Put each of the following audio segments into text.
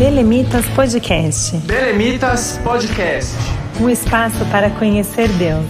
Belemitas Podcast. Belemitas Podcast. Um espaço para conhecer Deus.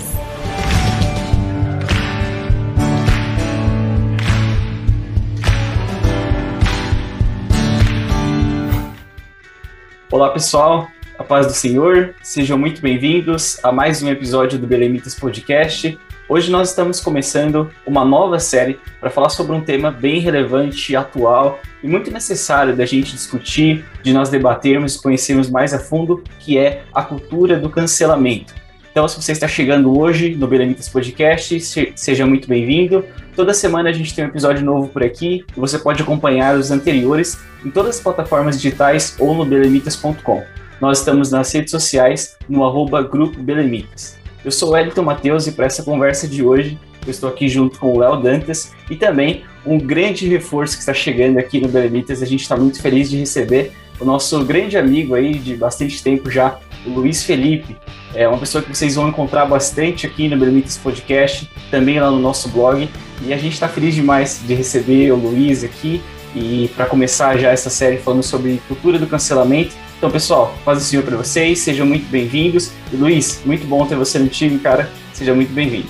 Olá pessoal, a paz do Senhor, sejam muito bem-vindos a mais um episódio do Belemitas Podcast. Hoje nós estamos começando uma nova série para falar sobre um tema bem relevante, atual e muito necessário da gente discutir, de nós debatermos conhecermos mais a fundo, que é a cultura do cancelamento. Então, se você está chegando hoje no Belemitas Podcast, seja muito bem-vindo. Toda semana a gente tem um episódio novo por aqui e você pode acompanhar os anteriores em todas as plataformas digitais ou no belemitas.com. Nós estamos nas redes sociais no arroba Grupo Belemitas. Eu sou o Elton Matheus e para essa conversa de hoje eu estou aqui junto com o Léo Dantas e também um grande reforço que está chegando aqui no Belemitas. A gente está muito feliz de receber o nosso grande amigo aí de bastante tempo já, o Luiz Felipe. É uma pessoa que vocês vão encontrar bastante aqui no Belemitas Podcast, também lá no nosso blog. E a gente está feliz demais de receber o Luiz aqui e para começar já essa série falando sobre cultura do cancelamento então, pessoal, paz do Senhor para vocês, sejam muito bem-vindos. E Luiz, muito bom ter você no time, cara. Seja muito bem-vindo.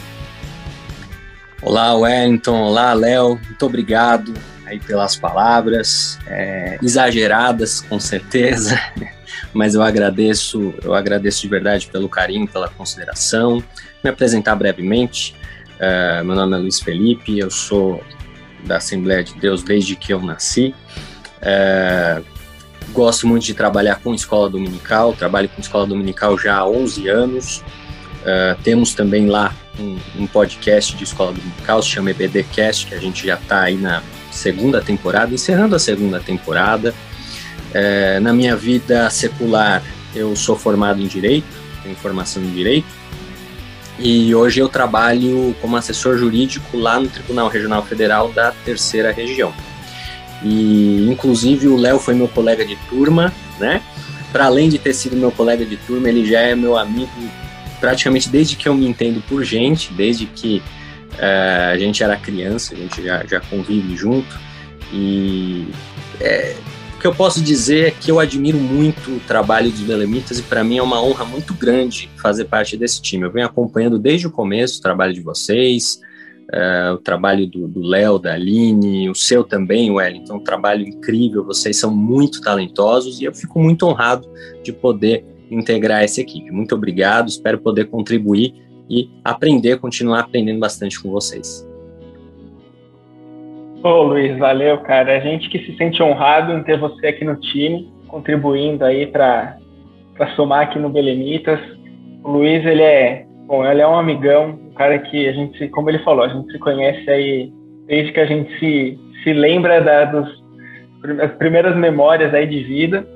Olá, Wellington. Olá, Léo. Muito obrigado aí pelas palavras, é, exageradas, com certeza, mas eu agradeço, eu agradeço de verdade pelo carinho, pela consideração. Me apresentar brevemente. Uh, meu nome é Luiz Felipe, eu sou da Assembleia de Deus desde que eu nasci. Uh, Gosto muito de trabalhar com escola dominical, trabalho com escola dominical já há 11 anos. Uh, temos também lá um, um, podcast de escola dominical, se chama EBDcast, que a gente já está aí na segunda temporada, encerrando a segunda temporada. Uh, na minha vida secular, eu sou formado em Direito, tenho formação em Direito, e hoje eu trabalho como assessor jurídico lá no Tribunal Regional Federal da Terceira Região. E inclusive o Léo foi meu colega de turma, né? Para além de ter sido meu colega de turma, ele já é meu amigo praticamente desde que eu me entendo por gente, desde que uh, a gente era criança, a gente já, já convive junto. E é, o que eu posso dizer é que eu admiro muito o trabalho dos Belemitas e para mim é uma honra muito grande fazer parte desse time. Eu venho acompanhando desde o começo o trabalho de vocês, Uh, o trabalho do Léo, da Aline, o seu também, Wellington, um trabalho incrível, vocês são muito talentosos e eu fico muito honrado de poder integrar essa equipe. Muito obrigado, espero poder contribuir e aprender, continuar aprendendo bastante com vocês. Ô Luiz, valeu, cara. A gente que se sente honrado em ter você aqui no time, contribuindo aí para somar aqui no Belemitas. O Luiz, ele é, bom, ele é um amigão, cara que a gente, como ele falou, a gente se conhece aí desde que a gente se, se lembra da, dos as primeiras memórias aí de vida.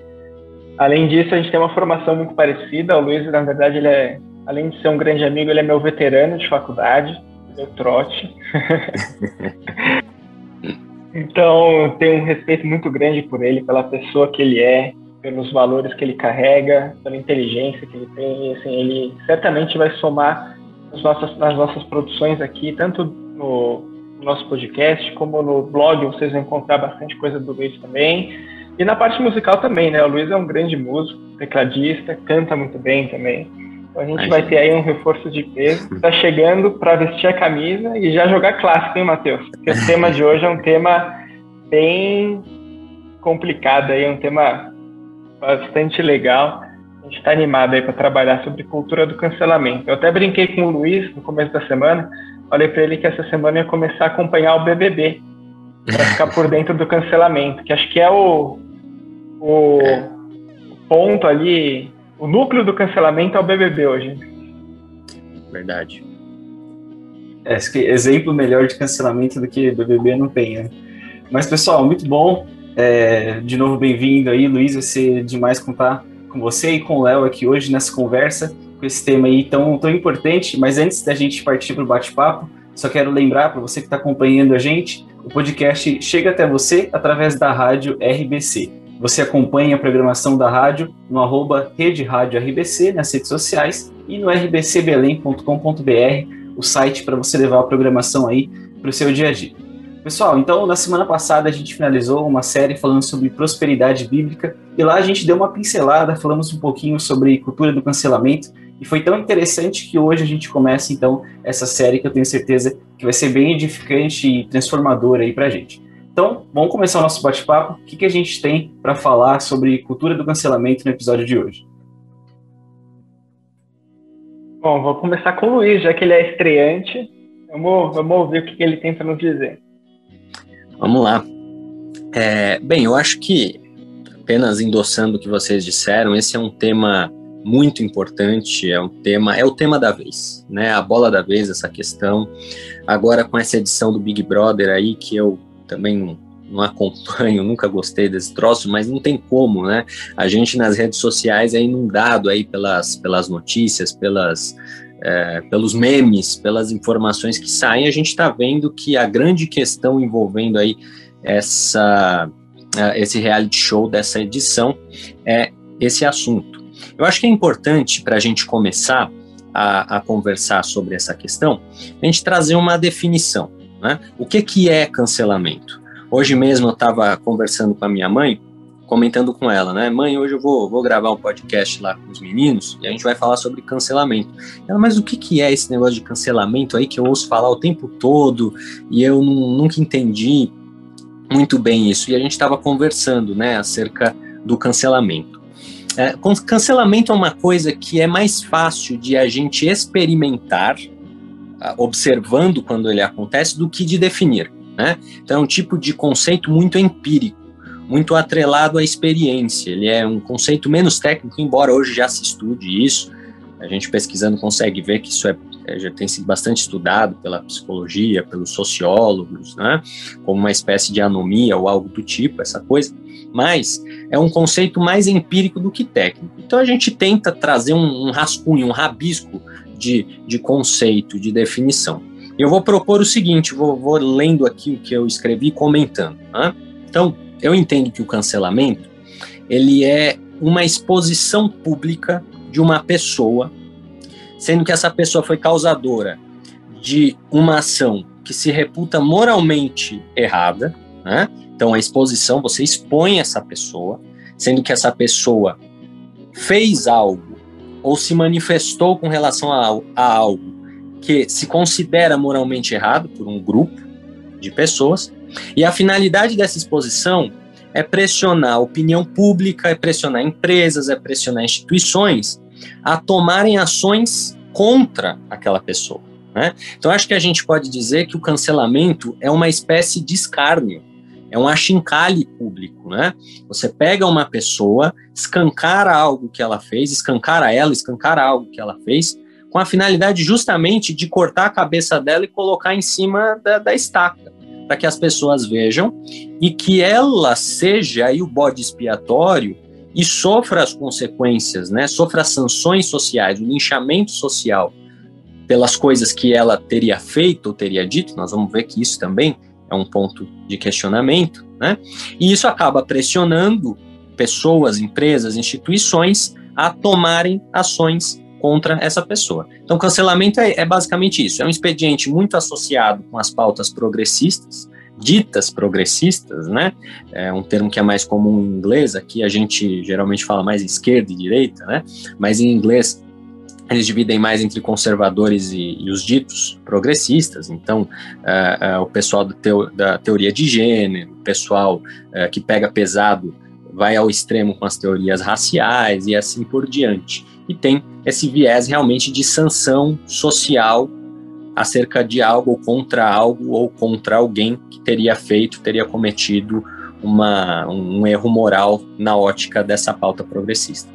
Além disso, a gente tem uma formação muito parecida. O Luiz, na verdade, ele é, além de ser um grande amigo, ele é meu veterano de faculdade, meu trote. então, tenho um respeito muito grande por ele, pela pessoa que ele é, pelos valores que ele carrega, pela inteligência que ele tem. E, assim, ele certamente vai somar nas nossas, nas nossas produções aqui, tanto no, no nosso podcast como no blog, vocês vão encontrar bastante coisa do Luiz também. E na parte musical também, né? O Luiz é um grande músico, tecladista, canta muito bem também. Então a gente vai ter aí um reforço de peso. Está chegando para vestir a camisa e já jogar clássico, hein, Matheus? Porque o tema de hoje é um tema bem complicado aí, um tema bastante legal. A gente está animado aí para trabalhar sobre cultura do cancelamento. Eu até brinquei com o Luiz no começo da semana, falei para ele que essa semana ia começar a acompanhar o BBB para ficar por dentro do cancelamento, que acho que é o, o, é. ponto ali, o núcleo do cancelamento é o BBB hoje. Verdade. É, exemplo melhor de cancelamento do que BBB não tem, né? Mas, pessoal, muito bom. É, de novo, bem-vindo aí, Luiz. Vai ser demais contar com você e com o Léo aqui hoje nessa conversa, com esse tema aí tão, tão importante. Mas antes da gente partir para o bate-papo, só quero lembrar para você que está acompanhando a gente, o podcast chega até você através da rádio RBC. Você acompanha a programação da rádio no arroba Rede Rádio RBC nas redes sociais e no rbcbelém.com.br, o site para você levar a programação aí para o seu dia a dia. Pessoal, então na semana passada a gente finalizou uma série falando sobre prosperidade bíblica e lá a gente deu uma pincelada, falamos um pouquinho sobre cultura do cancelamento e foi tão interessante que hoje a gente começa então essa série que eu tenho certeza que vai ser bem edificante e transformadora aí pra gente. Então, vamos começar o nosso bate-papo. O que, que a gente tem para falar sobre cultura do cancelamento no episódio de hoje? Bom, vou começar com o Luiz, já que ele é estreante. Vamos, vamos ouvir o que, que ele tem para nos dizer. Vamos lá. É, bem, eu acho que, apenas endossando o que vocês disseram, esse é um tema muito importante, é um tema, é o tema da vez, né? A bola da vez, essa questão. Agora com essa edição do Big Brother aí, que eu também não, não acompanho, nunca gostei desse troço, mas não tem como, né? A gente nas redes sociais é inundado aí pelas, pelas notícias, pelas, é, pelos memes, pelas informações que saem, a gente está vendo que a grande questão envolvendo aí essa, esse reality show dessa edição é esse assunto. Eu acho que é importante para a gente começar a, a, conversar sobre essa questão, a gente trazer uma definição. Né? O que, que é cancelamento? Hoje mesmo eu estava conversando com a minha mãe, comentando com ela, né? Mãe, hoje eu vou, vou gravar um podcast lá com os meninos e a gente vai falar sobre cancelamento. Ela, mas o que, que é esse negócio de cancelamento aí que eu ouço falar o tempo todo e eu nunca entendi muito bem isso? E a gente estava conversando, né, acerca do cancelamento. É, cancelamento é uma coisa que é mais fácil de a gente experimentar observando quando ele acontece do que de definir. Né? Então, é um tipo de conceito muito empírico, muito atrelado à experiência. Ele é um conceito menos técnico, embora hoje já se estude isso. A gente pesquisando consegue ver que isso é, é já tem sido bastante estudado pela psicologia, pelos sociólogos, né? como uma espécie de anomia ou algo do tipo, essa coisa. Mas é um conceito mais empírico do que técnico. Então a gente tenta trazer um, um rascunho, um rabisco de, de conceito, de definição. Eu vou propor o seguinte, vou, vou lendo aqui o que eu escrevi comentando. Né? Então, eu entendo que o cancelamento ele é uma exposição pública de uma pessoa, sendo que essa pessoa foi causadora de uma ação que se reputa moralmente errada, né? Então a exposição, você expõe essa pessoa, sendo que essa pessoa fez algo ou se manifestou com relação a, a algo que se considera moralmente errado por um grupo de pessoas, e a finalidade dessa exposição é pressionar a opinião pública, é pressionar empresas, é pressionar instituições a tomarem ações contra aquela pessoa. Né? Então, acho que a gente pode dizer que o cancelamento é uma espécie de escárnio é um achincalhe público, né? Você pega uma pessoa, escancara algo que ela fez, escancara ela, escancara algo que ela fez, com a finalidade justamente de cortar a cabeça dela e colocar em cima da, da estaca, para que as pessoas vejam e que ela seja aí o bode expiatório e sofra as consequências, né? Sofra as sanções sociais, o linchamento social pelas coisas que ela teria feito ou teria dito. Nós vamos ver que isso também é um ponto de questionamento, né? E isso acaba pressionando pessoas, empresas, instituições a tomarem ações contra essa pessoa. Então, cancelamento é, é basicamente isso: é um expediente muito associado com as pautas progressistas, ditas progressistas, né? É um termo que é mais comum em inglês, aqui a gente geralmente fala mais esquerda e direita, né? Mas em inglês eles dividem mais entre conservadores e, e os ditos progressistas. Então, uh, uh, o pessoal teo, da teoria de gênero, o pessoal uh, que pega pesado vai ao extremo com as teorias raciais e assim por diante. E tem esse viés realmente de sanção social acerca de algo contra algo ou contra alguém que teria feito, teria cometido uma, um erro moral na ótica dessa pauta progressista.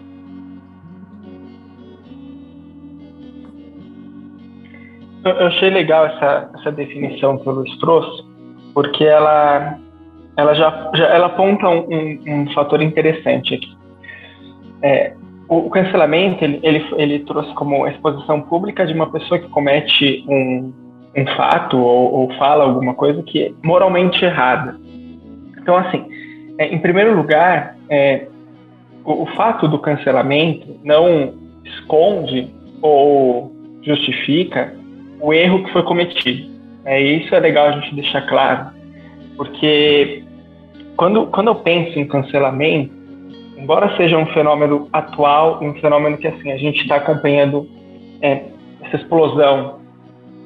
Eu achei legal essa, essa definição que o Luiz trouxe, porque ela, ela já, já ela aponta um, um, um fator interessante aqui. É, o, cancelamento ele, ele, ele trouxe como exposição pública de uma pessoa que comete um, um fato ou, ou fala alguma coisa que é moralmente errada. Então, assim, é, em primeiro lugar, é, o, o fato do cancelamento não esconde ou justifica o erro que foi cometido. É, isso é legal a gente deixar claro. porque quando, quando eu penso em cancelamento, embora seja um fenômeno atual, um fenômeno que assim a gente está acompanhando é, essa explosão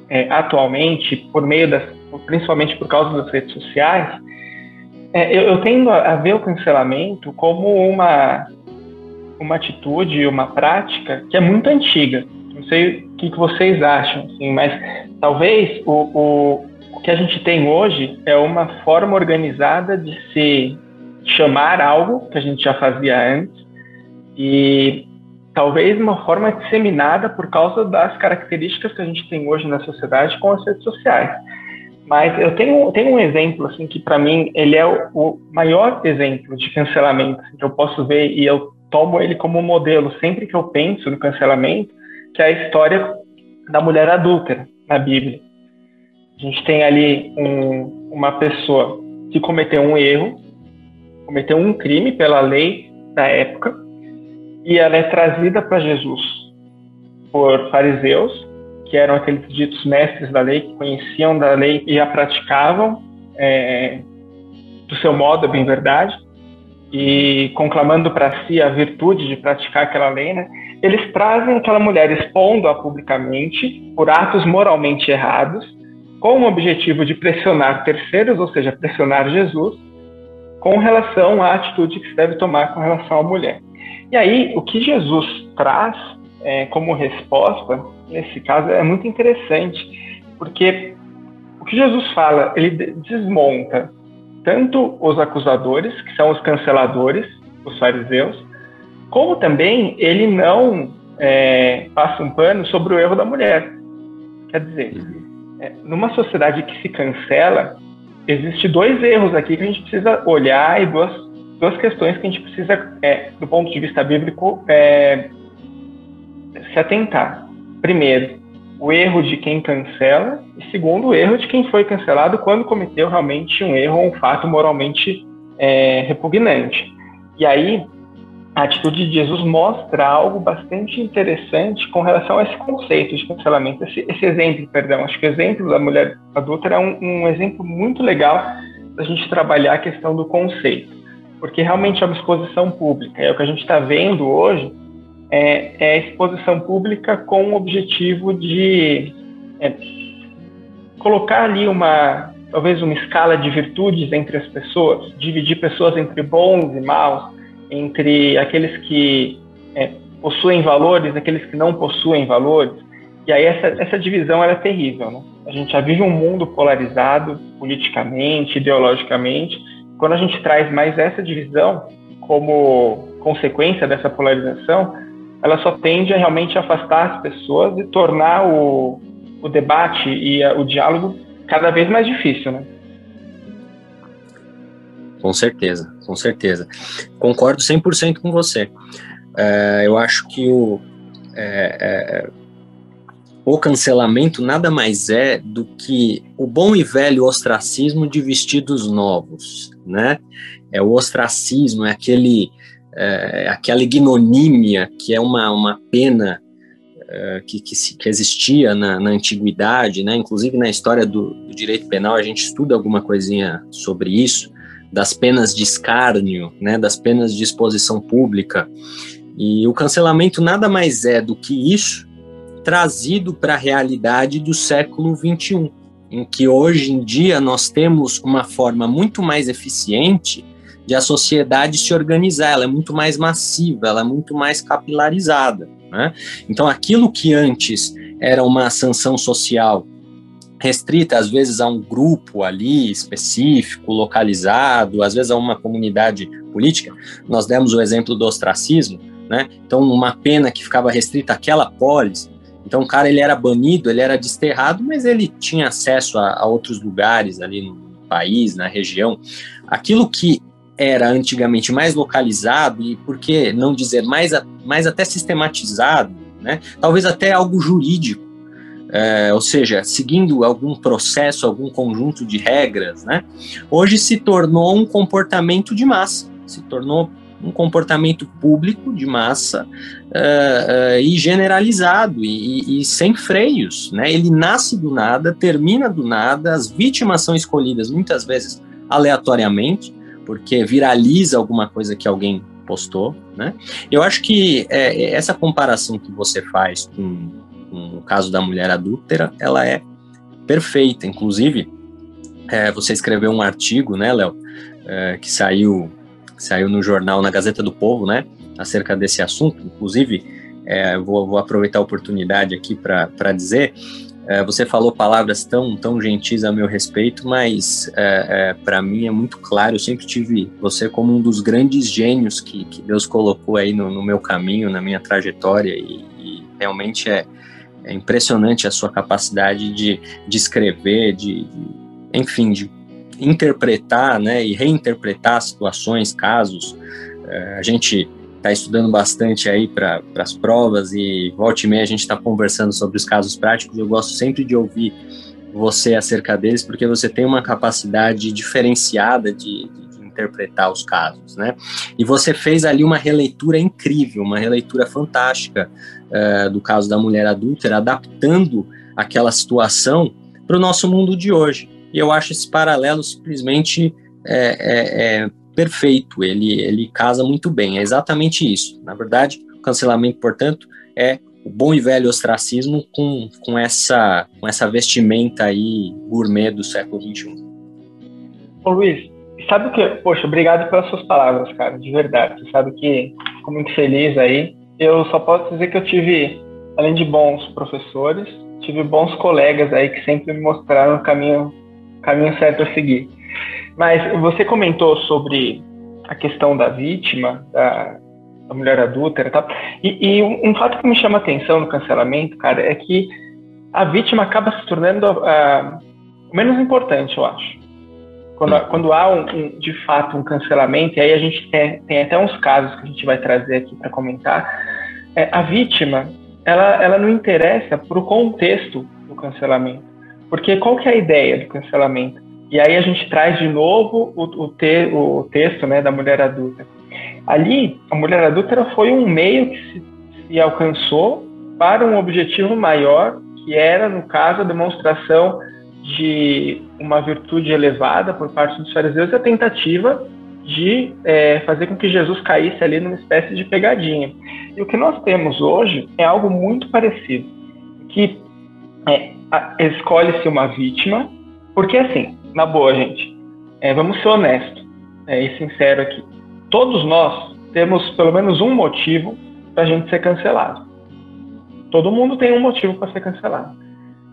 é, atualmente por meio das, principalmente por causa das redes sociais, é, eu, eu, tendo a, ver o cancelamento como uma uma atitude, uma prática que é muito antiga. Não sei o que, que vocês acham, assim, mas talvez o, o, o que a gente tem hoje é uma forma organizada de se chamar algo que a gente já fazia antes e talvez uma forma disseminada por causa das características que a gente tem hoje na sociedade com as redes sociais. Mas eu tenho, tenho um exemplo assim que para mim ele é o, o, maior exemplo de cancelamento assim, que eu posso ver e eu tomo ele como modelo sempre que eu penso no cancelamento, que é a história da mulher adúltera na Bíblia. A gente tem ali um, uma pessoa que cometeu um erro, cometeu um crime pela lei da época, e ela é trazida para Jesus por fariseus, que eram aqueles ditos mestres da lei, que conheciam da lei e a praticavam é, do seu modo, é bem verdade, e conclamando para si a virtude de praticar aquela lei, né? Eles trazem aquela mulher expondo-a publicamente por atos moralmente errados, com o objetivo de pressionar terceiros, ou seja, pressionar Jesus, com relação à atitude que se deve tomar com relação à mulher. E aí, o que Jesus traz é, como resposta, nesse caso, é muito interessante, porque o que Jesus fala, ele desmonta tanto os acusadores, que são os canceladores, os fariseus, como também ele não é, passa um pano sobre o erro da mulher. Quer dizer, é, numa sociedade que se cancela, existe dois erros aqui que a gente precisa olhar e duas, duas questões que a gente precisa, é, do ponto de vista bíblico, é, se atentar. Primeiro, o erro de quem cancela, e segundo, o erro de quem foi cancelado quando cometeu realmente um erro ou um fato moralmente é, repugnante. E aí, a atitude de Jesus mostra algo bastante interessante com relação a esse conceito de cancelamento, esse, esse exemplo, perdão. Acho que o exemplo da mulher adulta é um, um exemplo muito legal da gente trabalhar a questão do conceito, porque realmente é uma exposição pública. É o que a gente está vendo hoje é, é, a exposição pública com o objetivo de é, colocar ali uma talvez uma escala de virtudes entre as pessoas, dividir pessoas entre bons e maus entre aqueles que é, possuem valores, aqueles que não possuem valores. E aí essa, essa divisão é terrível, né? A gente já vive um mundo polarizado politicamente, ideologicamente. Quando a gente traz mais essa divisão como consequência dessa polarização, ela só tende a realmente afastar as pessoas e tornar o, o debate e a, o diálogo cada vez mais difícil, né? Com certeza, com certeza. Concordo 100% com você. É, eu acho que o, é, é, o cancelamento nada mais é do que o bom e velho ostracismo de vestidos novos, né? É o ostracismo, é aquele, é, aquela ignomínia que é uma, uma pena é, que, que, que, existia na, na, antiguidade, né? Inclusive na história do, do direito penal a gente estuda alguma coisinha sobre isso das penas de escárnio, né, das penas de exposição pública. E o cancelamento nada mais é do que isso trazido para a realidade do século XXI, em que hoje em dia nós temos uma forma muito mais eficiente de a sociedade se organizar, ela é muito mais massiva, ela é muito mais capilarizada. Né? Então, aquilo que antes era uma sanção social restrita às vezes a um grupo ali específico, localizado, às vezes a uma comunidade política. Nós demos o exemplo do ostracismo, né? Então, uma pena que ficava restrita àquela polis. Então, o cara ele era banido, ele era desterrado, mas ele tinha acesso a, a outros lugares ali no país, na região. Aquilo que era antigamente mais localizado e, por que não dizer, mais, mais até sistematizado, né? talvez até algo jurídico, é, ou seja, seguindo algum processo, algum conjunto de regras, né? Hoje se tornou um comportamento de massa, se tornou um comportamento público de massa uh, uh, e generalizado e, e, sem freios, né? Ele nasce do nada, termina do nada, as vítimas são escolhidas muitas vezes aleatoriamente, porque viraliza alguma coisa que alguém postou, né? Eu acho que é, essa comparação que você faz com, com, o caso da mulher adúltera, ela é perfeita. Inclusive, é, você escreveu um artigo, né, Léo, é, que saiu saiu no jornal, na Gazeta do Povo, né, acerca desse assunto. Inclusive, é, vou, vou, aproveitar a oportunidade aqui para dizer é, você falou palavras tão, tão gentis a meu respeito, mas é, é, para mim é muito claro. Eu sempre tive você como um dos grandes gênios que, que Deus colocou aí no, no meu caminho, na minha trajetória, e, e realmente é, é, impressionante a sua capacidade de, de escrever, de, de, enfim, de interpretar né, e reinterpretar situações, casos. É, a gente está estudando bastante aí para as provas e volta e meia a gente está conversando sobre os casos práticos. Eu gosto sempre de ouvir você acerca deles, porque você tem uma capacidade diferenciada de, interpretar os casos, né? E você fez ali uma releitura incrível, uma releitura fantástica uh, do caso da mulher adúltera, adaptando aquela situação para o nosso mundo de hoje. E eu acho esse paralelo simplesmente é, é, é perfeito, ele, ele casa muito bem, é exatamente isso. Na verdade, o cancelamento, portanto, é o bom e velho ostracismo com, com, essa, com essa vestimenta aí gourmet do século XXI. Ô Luiz, sabe o que? Poxa, obrigado pelas suas palavras, cara, de verdade. Você sabe que fico muito feliz aí. Eu só posso dizer que eu tive, além de bons professores, tive bons colegas aí que sempre me mostraram o caminho, caminho certo a seguir. Mas você comentou sobre a questão da vítima, da, da mulher adúltera e tal. E, e um, um, fato que me chama atenção no cancelamento, cara, é que a vítima acaba se tornando uh, menos importante, eu acho. Quando, quando há, um, um, de fato, um cancelamento, e aí a gente tem, tem até uns casos que a gente vai trazer aqui para comentar, é, a vítima, ela, ela não interessa para o contexto do cancelamento. Porque qual que é a ideia do cancelamento? E aí a gente traz de novo o, o, te, o texto né, da mulher adulta. Ali, a mulher adulta foi um meio que se, se alcançou para um objetivo maior, que era, no caso, a demonstração de uma virtude elevada por parte dos fariseus e a tentativa de é, fazer com que Jesus caísse ali numa espécie de pegadinha. E o que nós temos hoje é algo muito parecido, que é, escolhe-se uma vítima, porque assim, na boa, gente, é, vamos ser honestos é, e sincero aqui. Todos nós temos pelo menos um motivo para a gente ser cancelado. Todo mundo tem um motivo para ser cancelado.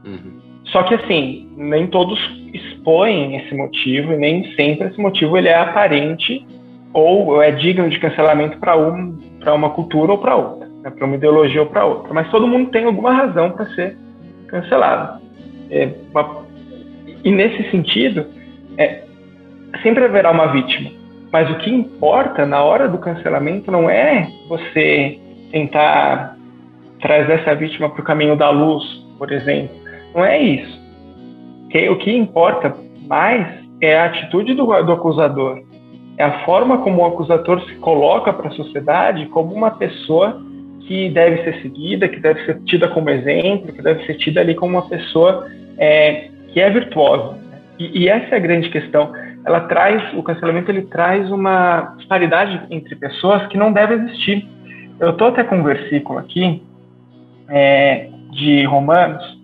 Uhum. Só que assim, nem todos expõem esse motivo e nem sempre esse motivo ele é aparente ou é digno de cancelamento para um, para uma cultura ou para outra, né, para uma ideologia ou para outra. Mas todo mundo tem alguma razão para ser cancelado. É uma e nesse sentido, é, sempre haverá uma vítima. Mas o que importa na hora do cancelamento não é você tentar trazer essa vítima para o caminho da luz, por exemplo. Não é isso. O que importa mais é a atitude do, do acusador. É a forma como o acusador se coloca para a sociedade como uma pessoa que deve ser seguida, que deve ser tida como exemplo, que deve ser tida ali como uma pessoa é, que é virtuosa. E, e, essa é a grande questão. Ela traz, o cancelamento ele traz uma disparidade entre pessoas que não deve existir. Eu estou até com um versículo aqui é, de Romanos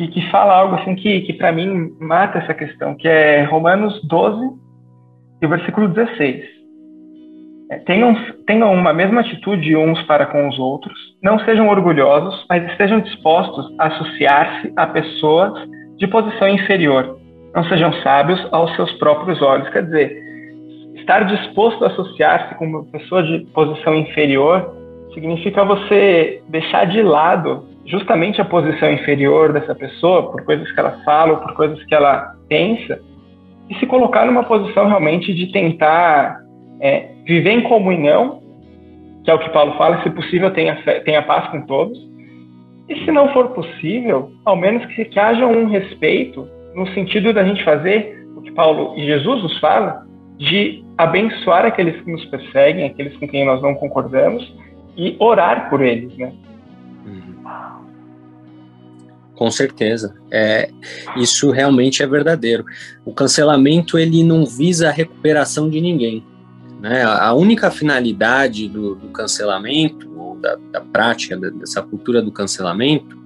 que, que fala algo assim que, que para mim mata essa questão, que é Romanos 12 e o versículo 16. É, tenham, tenham uma mesma atitude uns para com os outros, não sejam orgulhosos, mas estejam dispostos a associar-se a pessoas de posição inferior. Não sejam sábios aos seus próprios olhos. Quer dizer, estar disposto a associar-se com uma pessoa de posição inferior significa você deixar de lado justamente a posição inferior dessa pessoa, por coisas que ela fala, por coisas que ela pensa, e se colocar numa posição realmente de tentar é, viver em comunhão, que é o que Paulo fala, se possível tenha, tenha paz com todos, e se não for possível, ao menos que, que haja um respeito no sentido da gente fazer o que Paulo e Jesus nos fala, de abençoar aqueles que nos perseguem, aqueles com quem nós não concordamos, e orar por eles, né? Com certeza. É, isso realmente é verdadeiro. O cancelamento ele não visa a recuperação de ninguém. Né? A única finalidade do, do cancelamento, ou da, da, prática dessa cultura do cancelamento,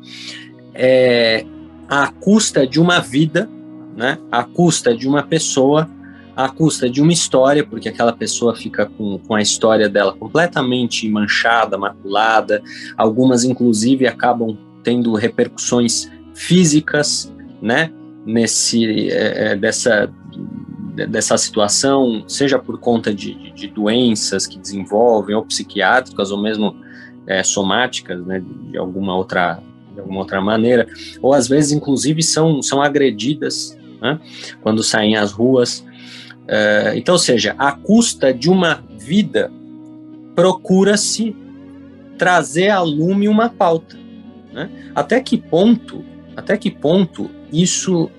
é a custa de uma vida, né? a custa de uma pessoa, a custa de uma história, porque aquela pessoa fica com, com a história dela completamente manchada, maculada, algumas inclusive acabam tendo repercussões físicas, né? Nesse, é, é dessa dessa situação, seja por conta de, de, de doenças que desenvolvem, ou psiquiátricas, ou mesmo é, somáticas, né, de alguma outra de alguma outra maneira, ou às vezes, inclusive, são, são agredidas né, quando saem às ruas. É, então, ou seja, à custa de uma vida, procura-se trazer a lume uma pauta. Né? Até que ponto, até que ponto isso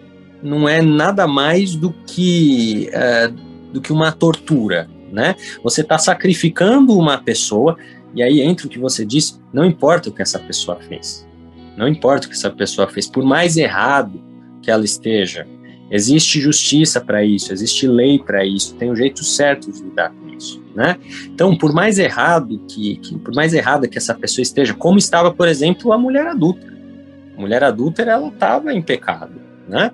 não é nada mais do que, é, do que uma tortura, né? Você está sacrificando uma pessoa, e aí entra o que você disse, não importa o que essa pessoa fez. Não importa o que essa pessoa fez, por mais errado que ela esteja, existe justiça para isso, existe lei para isso, tem um jeito certo de lidar com isso, né? Então, por mais errado que, que, por mais errada que essa pessoa esteja, como estava, por exemplo, a mulher adulta. A mulher adulta, ela estava em pecado né?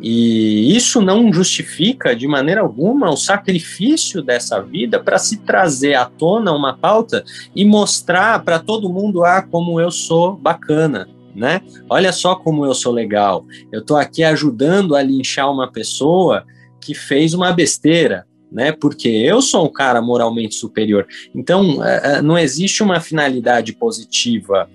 E isso não justifica de maneira alguma o sacrifício dessa vida para se trazer à tona uma pauta e mostrar para todo mundo ah como eu sou bacana, né? Olha só como eu sou legal. Eu estou aqui ajudando a linchar uma pessoa que fez uma besteira, né? Porque eu sou um cara moralmente superior. Então, é, é, não existe uma finalidade positiva,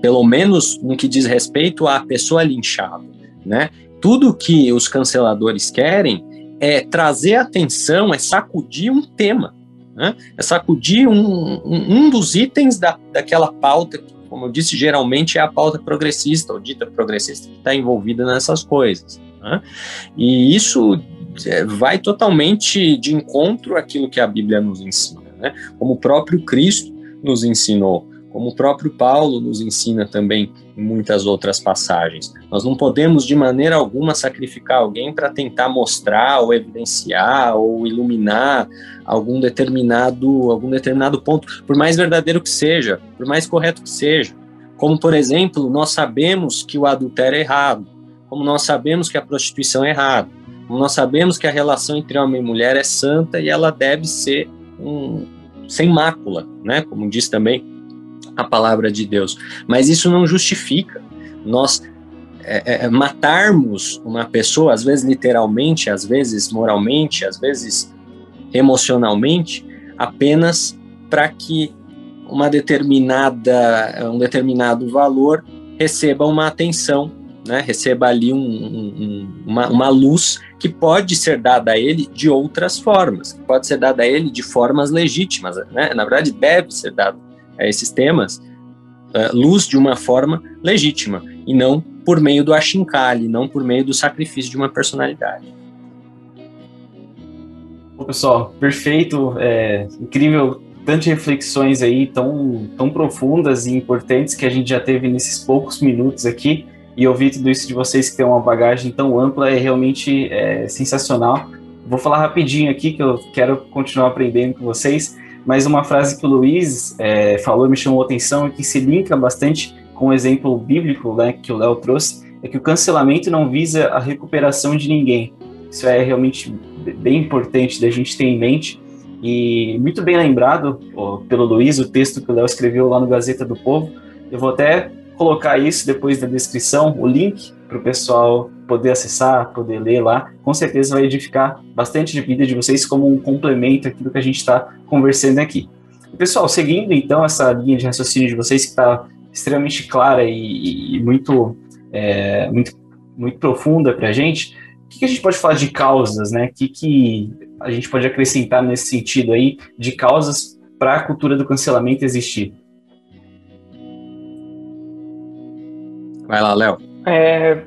pelo menos no que diz respeito à pessoa linchada né? Tudo que os canceladores querem é trazer atenção, é sacudir um tema, né? é sacudir um, um, um dos itens da, daquela pauta que, como eu disse, geralmente é a pauta progressista, ou dita progressista, que está envolvida nessas coisas. Né? E isso é, vai totalmente de encontro àquilo que a Bíblia nos ensina, né? como o próprio Cristo nos ensinou como o próprio Paulo nos ensina também muitas outras passagens. Nós não podemos de maneira alguma sacrificar alguém para tentar mostrar ou evidenciar ou iluminar algum determinado algum determinado ponto, por mais verdadeiro que seja, por mais correto que seja. Como por exemplo, nós sabemos que o adultério é errado, como nós sabemos que a prostituição é errada, como nós sabemos que a relação entre homem e mulher é santa e ela deve ser um, sem mácula, né? Como diz também a palavra de Deus. Mas isso não justifica nós é, é, é, matarmos uma pessoa, às vezes literalmente, às vezes moralmente, às vezes emocionalmente, apenas para que uma determinada, um determinado valor receba uma atenção, né? receba ali um, um, uma, uma luz que pode ser dada a ele de outras formas, pode ser dada a ele de formas legítimas, né? na verdade deve ser dado a esses temas uh, luz de uma forma legítima e não por meio do achincalhe, não por meio do sacrifício de uma personalidade. Pessoal, perfeito, é, incrível, tantas reflexões aí tão, tão profundas e importantes que a gente já teve nesses poucos minutos aqui e ouvir tudo isso de vocês que tem uma bagagem tão ampla é realmente é, sensacional. Vou falar rapidinho aqui que eu quero continuar aprendendo com vocês mas uma frase que o Luiz é, falou me chamou a atenção e que se linka bastante com o exemplo bíblico né, que o Léo trouxe, é que o cancelamento não visa a recuperação de ninguém. Isso é realmente bem importante da gente ter em mente. E muito bem lembrado ó, pelo Luiz, o texto que o Léo escreveu lá no Gazeta do Povo. Eu vou até colocar isso depois da descrição, o link para o pessoal poder acessar, poder ler lá, com certeza vai edificar bastante de vida de vocês como um complemento àquilo que a gente está conversando aqui. Pessoal, seguindo então essa linha de raciocínio de vocês que está extremamente clara e, e muito, é, muito, muito profunda para a gente, o que, que, a gente pode falar de causas, né? O que, que a gente pode acrescentar nesse sentido aí de causas para a cultura do cancelamento existir? Vai lá, Léo. É,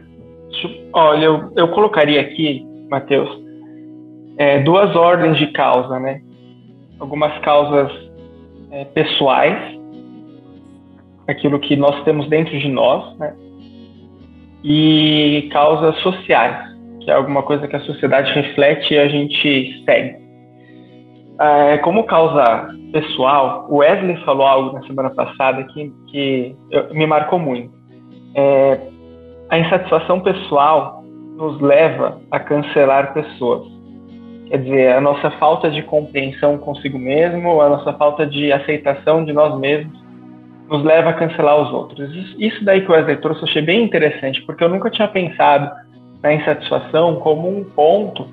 olha, eu, eu colocaria aqui, Matheus, é, duas ordens de causa, né? Algumas causas é, pessoais, aquilo que nós temos dentro de nós, né? e causas sociais, que é alguma coisa que a sociedade reflete e a gente segue. É, como causa pessoal, o Wesley falou algo na semana passada que, que me marcou muito. É, a insatisfação pessoal nos leva a cancelar pessoas. Quer dizer, a nossa falta de compreensão consigo mesmo, a nossa falta de aceitação de nós mesmos, nos leva a cancelar os outros. Isso daí que o Wesley trouxe eu achei bem interessante, porque eu nunca tinha pensado na insatisfação como um ponto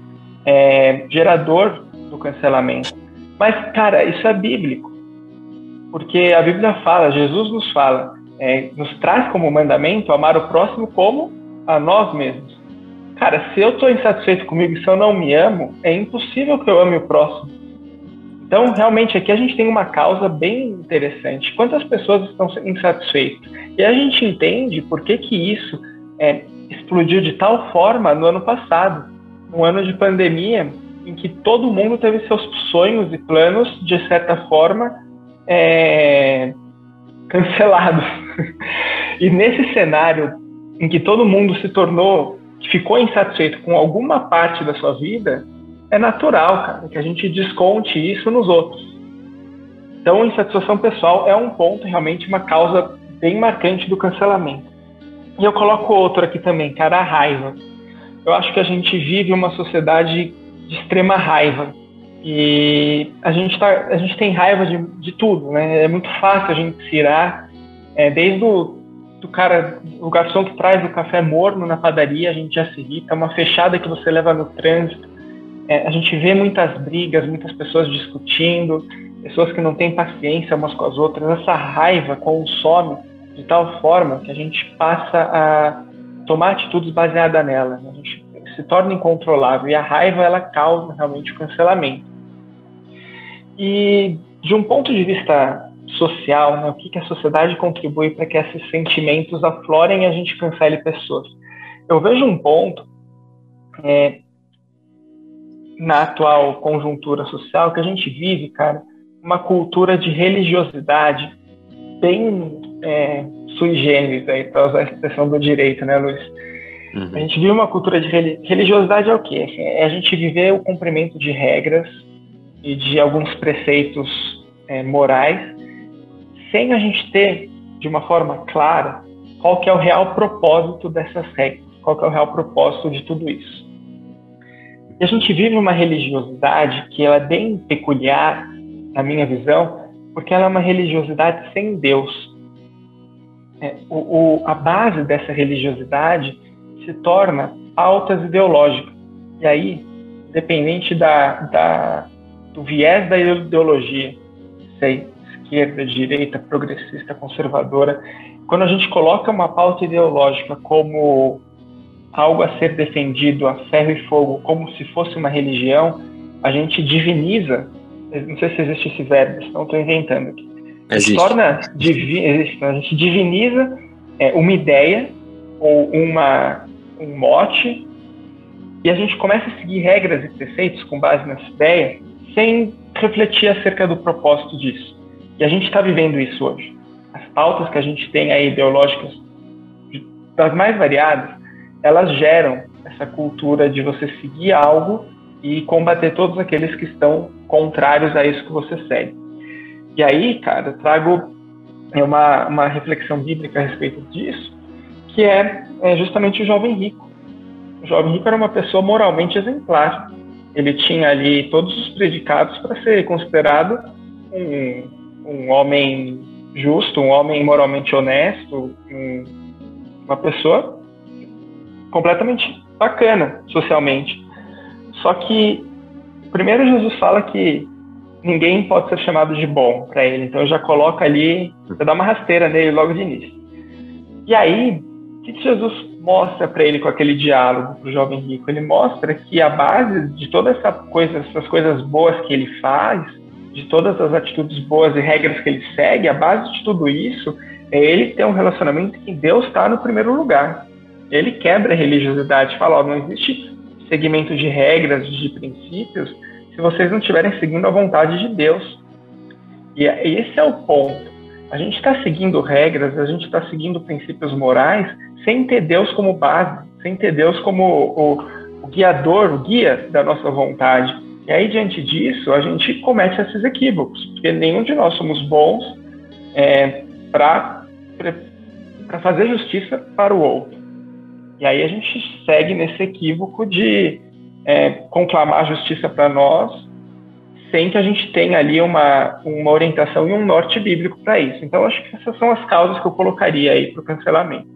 é, gerador do cancelamento. Mas, cara, isso é bíblico. Porque a Bíblia fala, Jesus nos fala, é, nos traz como mandamento amar o próximo como a nós mesmos. Cara, se eu estou insatisfeito comigo e se eu não me amo, é impossível que eu ame o próximo. Então, realmente, aqui a gente tem uma causa bem interessante. Quantas pessoas estão insatisfeitas? E a gente entende por que, que isso é, explodiu de tal forma no ano passado, um ano de pandemia, em que todo mundo teve seus sonhos e planos, de certa forma, é, cancelados. e nesse cenário em que todo mundo se tornou, ficou insatisfeito com alguma parte da sua vida, é natural, cara, que a gente desconte isso nos outros. Então, insatisfação pessoal é um ponto, realmente, uma causa bem marcante do cancelamento. E eu coloco outro aqui também, cara, a raiva. Eu acho que a gente vive uma sociedade de extrema raiva. E a gente, tá, a gente tem raiva de, de tudo, né? É muito fácil a gente se irar, é, desde o do cara, o garçom que traz o café morno na padaria, a gente já se irrita, uma fechada que você leva no trânsito, é, a gente vê muitas brigas, muitas pessoas discutindo, pessoas que não têm paciência umas com as outras. Essa raiva consome de tal forma que a gente passa a tomar atitudes baseadas nela. A gente se torna incontrolável e a raiva ela causa realmente o cancelamento. E de um ponto de vista social, né, o que, que a sociedade contribui para que esses sentimentos aflorem e a gente cancele pessoas? Eu vejo um ponto é, na atual conjuntura social que a gente vive, cara, uma cultura de religiosidade bem é, sui generis, aí, para usar a expressão do direito, né, Luiz? Uhum. A gente vive uma cultura de religiosidade é o quê? É a gente viver o cumprimento de regras e de alguns preceitos é, morais sem a gente ter, de uma forma clara, qual que é o real propósito dessas regras, qual que é o real propósito de tudo isso. E a gente vive uma religiosidade que ela é bem peculiar, na minha visão, porque ela é uma religiosidade sem Deus. É, o, o, a base dessa religiosidade se torna pautas ideológicas. E aí, independente da, da, do viés da ideologia, sei, esquerda, direita, progressista, conservadora, quando a gente coloca uma pauta ideológica como algo a ser defendido a ferro e fogo como se fosse uma religião, a gente diviniza. Não sei se existe esse verbo, senão estou inventando aqui. Existe. Torna divi, existe, a gente diviniza é, uma ideia ou uma, um mote e a gente começa a seguir regras e preceitos com base nessa ideia sem refletir acerca do propósito disso. E a gente está vivendo isso hoje. As pautas que a gente tem aí ideológicas das mais variadas, elas geram essa cultura de você seguir algo e combater todos aqueles que estão contrários a isso que você segue. E aí, cara, eu trago uma, uma reflexão bíblica a respeito disso, que é, é justamente o jovem rico. O jovem rico era uma pessoa moralmente exemplar. Ele tinha ali todos os predicados para ser considerado um, um homem justo, um homem moralmente honesto, um, uma pessoa completamente bacana socialmente. Só que primeiro Jesus fala que ninguém pode ser chamado de bom para ele, então já coloca ali, já dá uma rasteira nele logo de início. E aí, o que Jesus mostra para ele com aquele diálogo para o jovem rico? Ele mostra que a base de toda essa coisa, essas coisas boas que ele faz, de todas as atitudes boas e regras que ele segue, a base de tudo isso é ele ter um relacionamento que Deus está no primeiro lugar ele quebra a religiosidade, fala, ó, não existe segmento de regras, de princípios, se vocês não estiverem seguindo a vontade de Deus. E esse é o ponto. A gente está seguindo regras, a gente está seguindo princípios morais sem ter Deus como base, sem ter Deus como o, o guiador, o guia da nossa vontade. E aí, diante disso, a gente comete esses equívocos, porque nenhum de nós somos bons é, para fazer justiça para o outro. E aí a gente segue nesse equívoco de é, conclamar justiça para nós, sem que a gente tenha ali uma, uma orientação e um norte bíblico para isso. Então, acho que essas são as causas que eu colocaria aí para o cancelamento.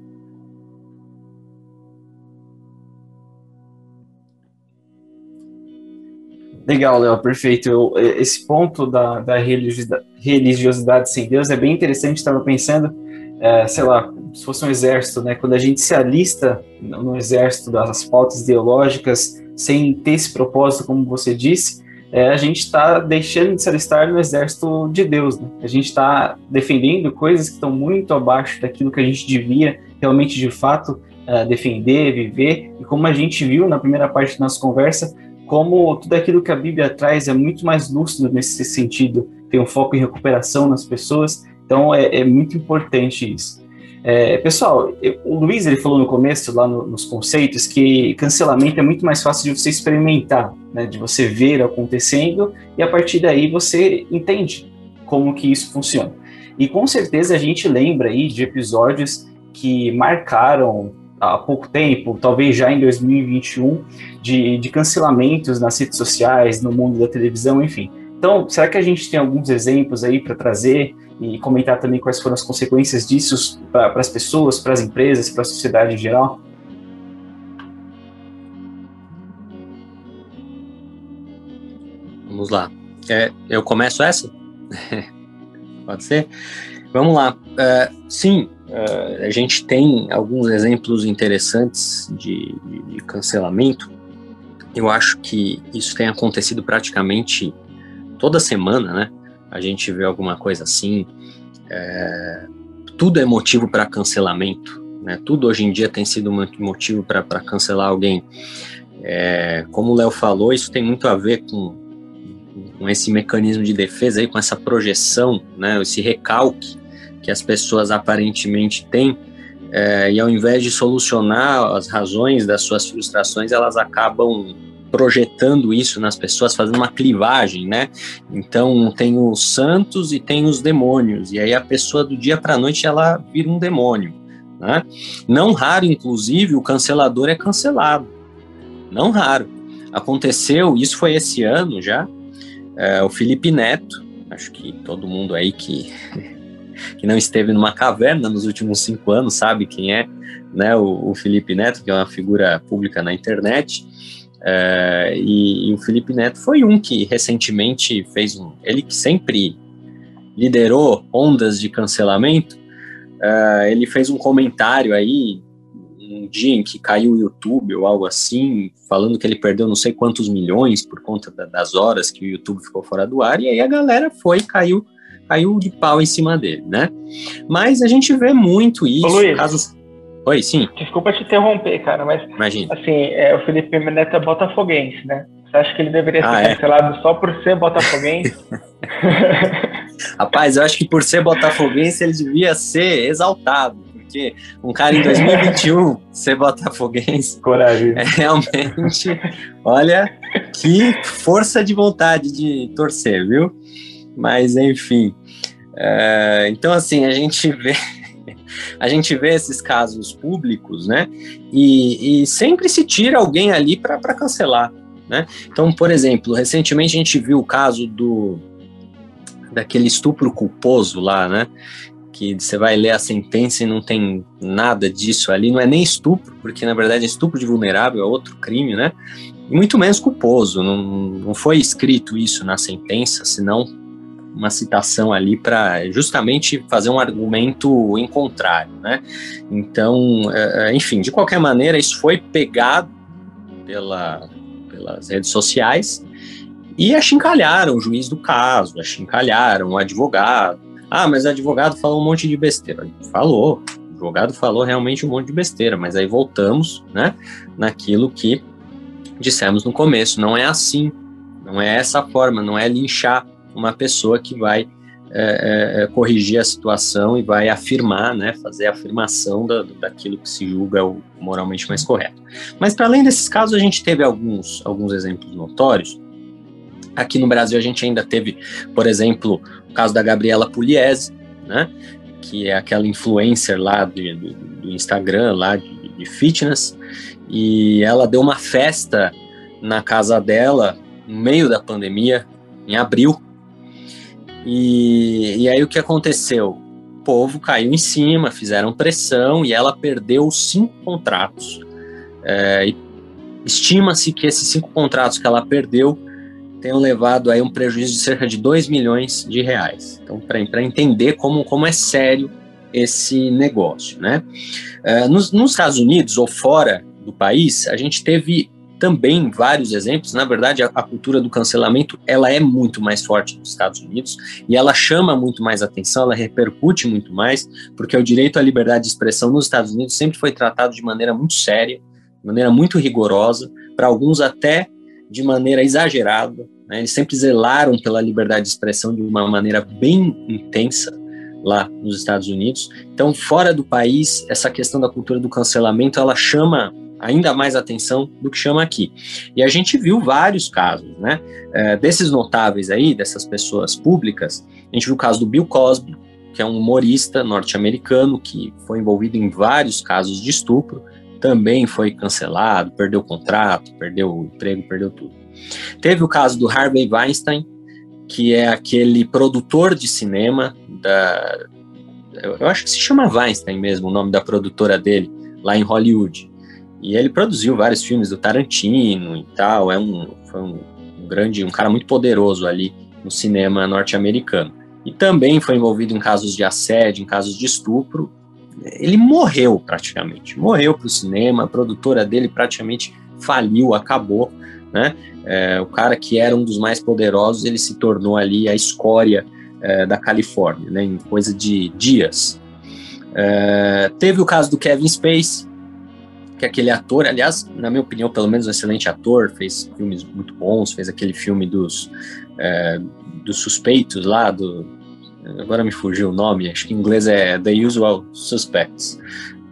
Legal, Léo, perfeito. Eu, esse ponto da, da religiosidade, sem Deus é bem interessante. Estava pensando, é, sei lá, se fosse um exército, né? Quando a gente se alista no exército das pautas ideológicas, sem ter esse propósito, como você disse, é, a gente está deixando de se alistar no exército de Deus. Né? A gente está defendendo coisas que estão muito abaixo daquilo que a gente devia realmente, de fato, uh, defender, viver. E como a gente viu na primeira parte da nossa conversa, como tudo aquilo que a Bíblia traz é muito mais lúcido nesse sentido, tem um foco em recuperação nas pessoas. Então é, é muito importante isso. É, pessoal, o Luiz ele falou no começo, lá no, nos conceitos, que cancelamento é muito mais fácil de você experimentar, né, de você ver acontecendo e a partir daí você entende como que isso funciona. E com certeza a gente lembra aí de episódios que marcaram há pouco tempo, talvez já em 2021, de, de cancelamentos nas redes sociais, no mundo da televisão, enfim. Então, será que a gente tem alguns exemplos aí para trazer e comentar também quais foram as consequências disso para as pessoas, para as empresas, para a sociedade em geral? Vamos lá. É, eu começo essa? Pode ser? Vamos lá. É, sim, é, a gente tem alguns exemplos interessantes de, de, de cancelamento. Eu acho que isso tem acontecido praticamente toda semana, né? a gente vê alguma coisa assim, é, tudo é motivo para cancelamento, né? Tudo hoje em dia tem sido motivo para cancelar alguém. É, como o Léo falou, isso tem muito a ver com, com esse mecanismo de defesa aí, com essa projeção, né? Esse recalque que as pessoas aparentemente têm. É, e ao invés de solucionar as razões das suas frustrações, elas acabam projetando isso nas pessoas, fazendo uma clivagem, né? Então tem os santos e tem os demônios, e aí a pessoa do dia para a noite ela vira um demônio, né? Não raro, inclusive, o cancelador é cancelado, não raro. Aconteceu, isso foi esse ano já, é, o Felipe Neto, acho que todo mundo aí que que não esteve numa caverna nos últimos cinco anos sabe quem é, né? O, o Felipe Neto, que é uma figura pública na internet. É, e, e, o Felipe Neto foi um que recentemente fez um. Ele que sempre liderou ondas de cancelamento, é, ele fez um comentário aí, um dia em que caiu o YouTube ou algo assim, falando que ele perdeu não sei quantos milhões por conta da, das horas que o YouTube ficou fora do ar, e aí a galera foi caiu, caiu de pau em cima dele, né? Mas a gente vê muito isso, Ô, casos Oi, sim. Desculpa te interromper, cara, mas Imagina. assim, é, o Felipe Neto é botafoguense, né? Você acha que ele deveria ah, ser é? cancelado só por ser botafoguense? Rapaz, eu acho que por ser botafoguense ele devia ser exaltado, porque um cara em 2021 ser botafoguense, coragem, é realmente, olha que força de vontade de torcer, viu? Mas enfim, é, então assim a gente vê a gente vê esses casos públicos, né? E, e sempre se tira alguém ali para cancelar, né? Então, por exemplo, recentemente a gente viu o caso do daquele estupro culposo lá, né? Que você vai ler a sentença e não tem nada disso ali, não é nem estupro, porque na verdade estupro de vulnerável é outro crime, né? E muito menos culposo, não, não foi escrito isso na sentença, senão uma citação ali para justamente fazer um argumento em contrário, né? Então, é, é, enfim, de qualquer maneira, isso foi pegado pela, pelas redes sociais e achincalharam o juiz do caso, achincalharam o advogado. Ah, mas o advogado falou um monte de besteira. Falou, o advogado falou realmente um monte de besteira, mas aí voltamos, né, naquilo que dissemos no começo. Não é assim, não é essa forma, não é linchar uma pessoa que vai é, é, corrigir a situação e vai afirmar, né, fazer a afirmação da, daquilo que se julga o moralmente mais correto. Mas para além desses casos, a gente teve alguns, alguns exemplos notórios. Aqui no Brasil a gente ainda teve, por exemplo, o caso da Gabriela Pugliese, né, que é aquela influencer lá do, do, do Instagram, lá de, de fitness, e ela deu uma festa na casa dela no meio da pandemia, em abril, e, e aí o que aconteceu? O povo caiu em cima, fizeram pressão e ela perdeu cinco contratos. É, Estima-se que esses cinco contratos que ela perdeu tenham levado aí um prejuízo de cerca de 2 milhões de reais. Então, para entender como, como é sério esse negócio, né? É, nos, nos Estados Unidos ou fora do país, a gente teve também vários exemplos. Na verdade, a, a, cultura do cancelamento ela é muito mais forte nos Estados Unidos e ela chama muito mais atenção, ela repercute muito mais, porque o direito à liberdade de expressão nos Estados Unidos sempre foi tratado de maneira muito séria, de maneira muito rigorosa, para alguns até de maneira exagerada. Né? Eles sempre zelaram pela liberdade de expressão de uma maneira bem intensa lá nos Estados Unidos. Então, fora do país, essa questão da cultura do cancelamento, ela chama ainda mais atenção do que chama aqui. E a gente viu vários casos, né? É, desses notáveis aí, dessas pessoas públicas, a gente viu o caso do Bill Cosby, que é um humorista norte-americano que foi envolvido em vários casos de estupro, também foi cancelado, perdeu o contrato, perdeu o emprego, perdeu tudo. Teve o caso do Harvey Weinstein, que é aquele produtor de cinema da. Eu acho que se chama Weinstein mesmo, o nome da produtora dele, lá em Hollywood. E ele produziu vários filmes do Tarantino e tal, é um, foi um, um grande, um cara muito poderoso ali no cinema norte-americano. E também foi envolvido em casos de assédio, em casos de estupro. Ele morreu praticamente, morreu para o cinema, a produtora dele praticamente faliu, acabou, né? É, o cara que era um dos mais poderosos, ele se tornou ali a escória é, da Califórnia, né? Em coisa de dias. É, teve o caso do Kevin Space, que aquele ator, aliás, na minha opinião, pelo menos um excelente ator, fez filmes muito bons, fez aquele filme dos, é, dos suspeitos lá, do, agora me fugiu o nome, acho que em inglês é The Usual Suspects.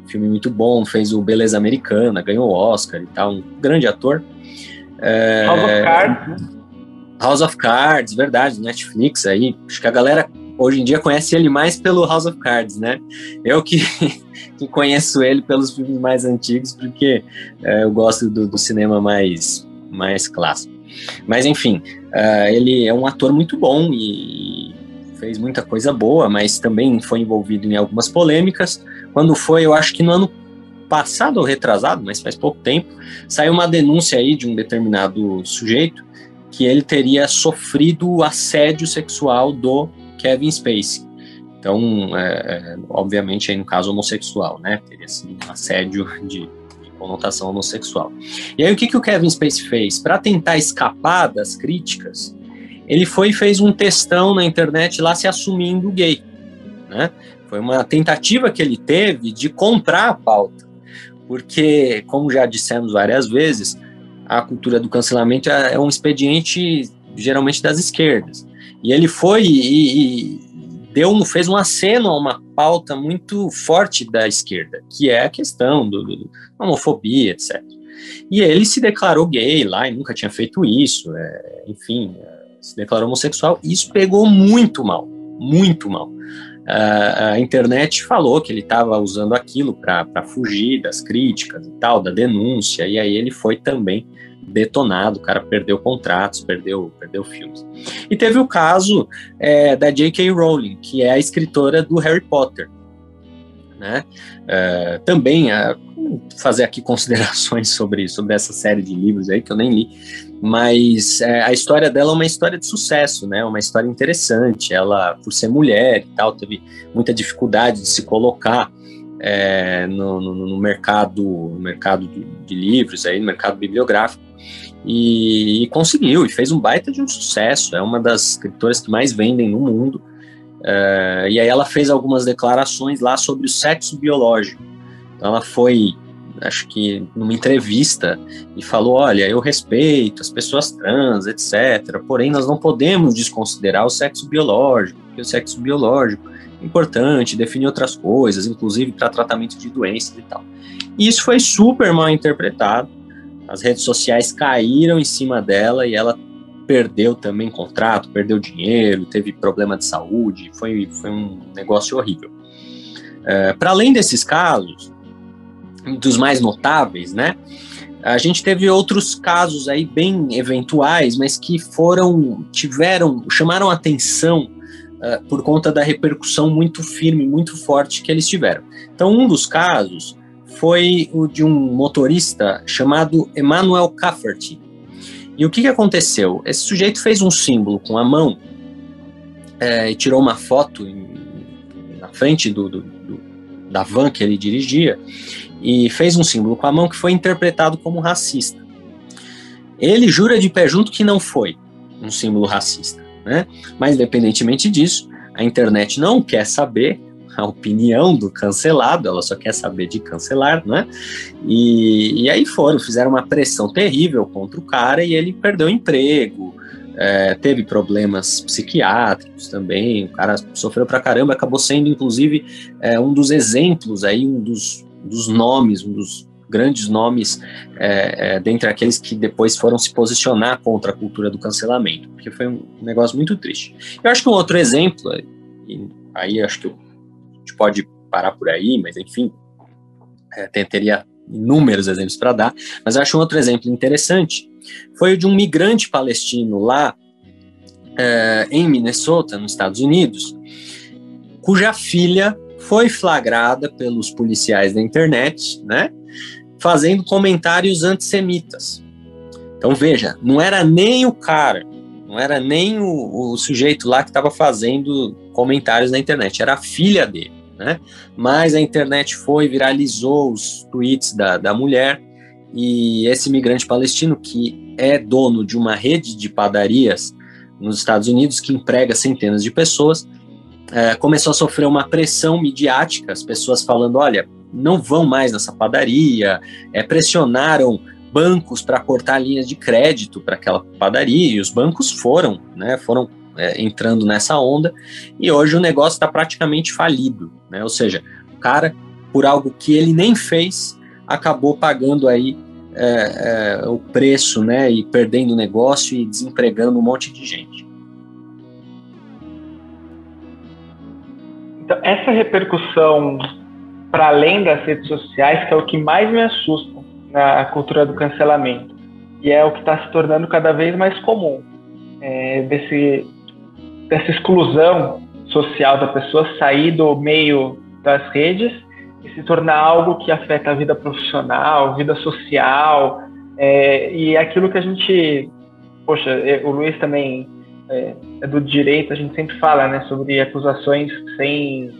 Filme muito bom, fez o Beleza Americana, ganhou o Oscar e tal, um grande ator. É, House of Cards, né? House of Cards, verdade, Netflix aí. Acho que a galera hoje em dia conhece ele mais pelo House of Cards, né? Eu que que conheço ele pelos filmes mais antigos, porque é, eu gosto do, do, cinema mais, mais clássico. Mas, enfim, uh, ele é um ator muito bom e fez muita coisa boa, mas também foi envolvido em algumas polêmicas. Quando foi, eu acho que no ano passado ou retrasado, mas faz pouco tempo, saiu uma denúncia aí de um determinado sujeito que ele teria sofrido assédio sexual do Kevin Spacey. Então, é, é, obviamente, aí no caso homossexual, né? Teria sido um assédio de, de conotação homossexual. E aí, o que, que o Kevin Spacey fez? Para tentar escapar das críticas, ele foi e fez um textão na internet lá se assumindo gay, né? Foi uma tentativa que ele teve de comprar a pauta, porque, como já dissemos várias vezes, a cultura do cancelamento é, é um expediente geralmente das esquerdas. E ele foi e, e deu, fez um aceno a uma pauta muito forte da esquerda, que é a questão do, homofobia, etc. E ele se declarou gay lá e nunca tinha feito isso, é, enfim, é, se declarou homossexual. Isso pegou muito mal, muito mal. Uh, a internet falou que ele estava usando aquilo para fugir das críticas e tal, da denúncia, e aí ele foi também detonado, o cara perdeu contratos, perdeu, perdeu filmes. E teve o caso é, da J.K. Rowling, que é a escritora do Harry Potter. Né? É, também é, fazer aqui considerações sobre, sobre essa série de livros aí que eu nem li, mas é, a história dela é uma história de sucesso, né? Uma história interessante. Ela, por ser mulher e tal, teve muita dificuldade de se colocar é, no, no, no, mercado, no mercado de, de, livros, aí, no mercado bibliográfico, e, e, conseguiu, e fez um baita de um sucesso, é uma das escritoras que mais vendem no mundo, é, e aí ela fez algumas declarações lá sobre o sexo biológico, então ela foi acho que numa entrevista, e falou: olha, eu respeito as pessoas trans, etc. Porém, nós não podemos desconsiderar o sexo biológico, porque o sexo biológico importante, define outras coisas, inclusive para tratamento de doenças e tal. E isso foi super mal interpretado. As redes sociais caíram em cima dela e ela perdeu também contrato, perdeu dinheiro, teve problema de saúde, foi, foi um negócio horrível. É, Para além desses casos, dos mais notáveis, né? A gente teve outros casos aí bem eventuais, mas que foram, tiveram, chamaram atenção uh, por conta da repercussão muito firme, muito forte que eles tiveram. Então, um dos casos foi o de um motorista chamado Emmanuel Cafferty, e o que, que aconteceu? Esse sujeito fez um símbolo com a mão é, e tirou uma foto em, na frente do, do, do, da van que ele dirigia e fez um símbolo com a mão que foi interpretado como racista. Ele jura de pé junto que não foi um símbolo racista, né? Mas independentemente disso, a internet não quer saber a opinião do cancelado, ela só quer saber de cancelar, né? E, e aí foram, fizeram uma pressão terrível contra o cara e ele perdeu o emprego, é, teve problemas psiquiátricos também, o cara sofreu pra caramba, acabou sendo, inclusive, é, um dos exemplos aí, um dos, dos nomes, um dos grandes nomes é, é, dentre aqueles que depois foram se posicionar contra a cultura do cancelamento, porque foi um negócio muito triste. Eu acho que um outro exemplo, aí acho que eu gente pode parar por aí, mas enfim, é, teria inúmeros exemplos para dar, mas acho um outro exemplo interessante foi o de um migrante palestino lá é, em Minnesota, nos Estados Unidos, cuja filha foi flagrada pelos policiais da internet, né, fazendo comentários antissemitas. Então veja, não era nem o cara, não era nem o, o sujeito lá que estava fazendo comentários na internet, era a filha dele né? Mas a internet foi, viralizou os tweets da, da mulher e esse imigrante palestino, que é dono de uma rede de padarias nos Estados Unidos, que emprega centenas de pessoas, é, começou a sofrer uma pressão midiática, as pessoas falando, olha, não vão mais nessa padaria, é, pressionaram bancos para cortar linhas de crédito para aquela padaria, e os bancos foram, né, foram é, entrando nessa onda, e hoje o negócio está praticamente falido, né? Ou seja, o cara, por algo que ele nem fez, acabou pagando aí é, é, o preço, né? E perdendo o negócio e desempregando um monte de gente. Então, essa repercussão para além das redes sociais, que é o que mais me assusta na cultura do cancelamento, e é o que está se tornando cada vez mais comum, é, desse dessa exclusão social da pessoa sair do meio das redes e se tornar algo que afeta a vida profissional, vida social, é, e é aquilo que a gente, poxa, é, o Luiz também é, é, do direito, a gente sempre fala, né, sobre acusações sem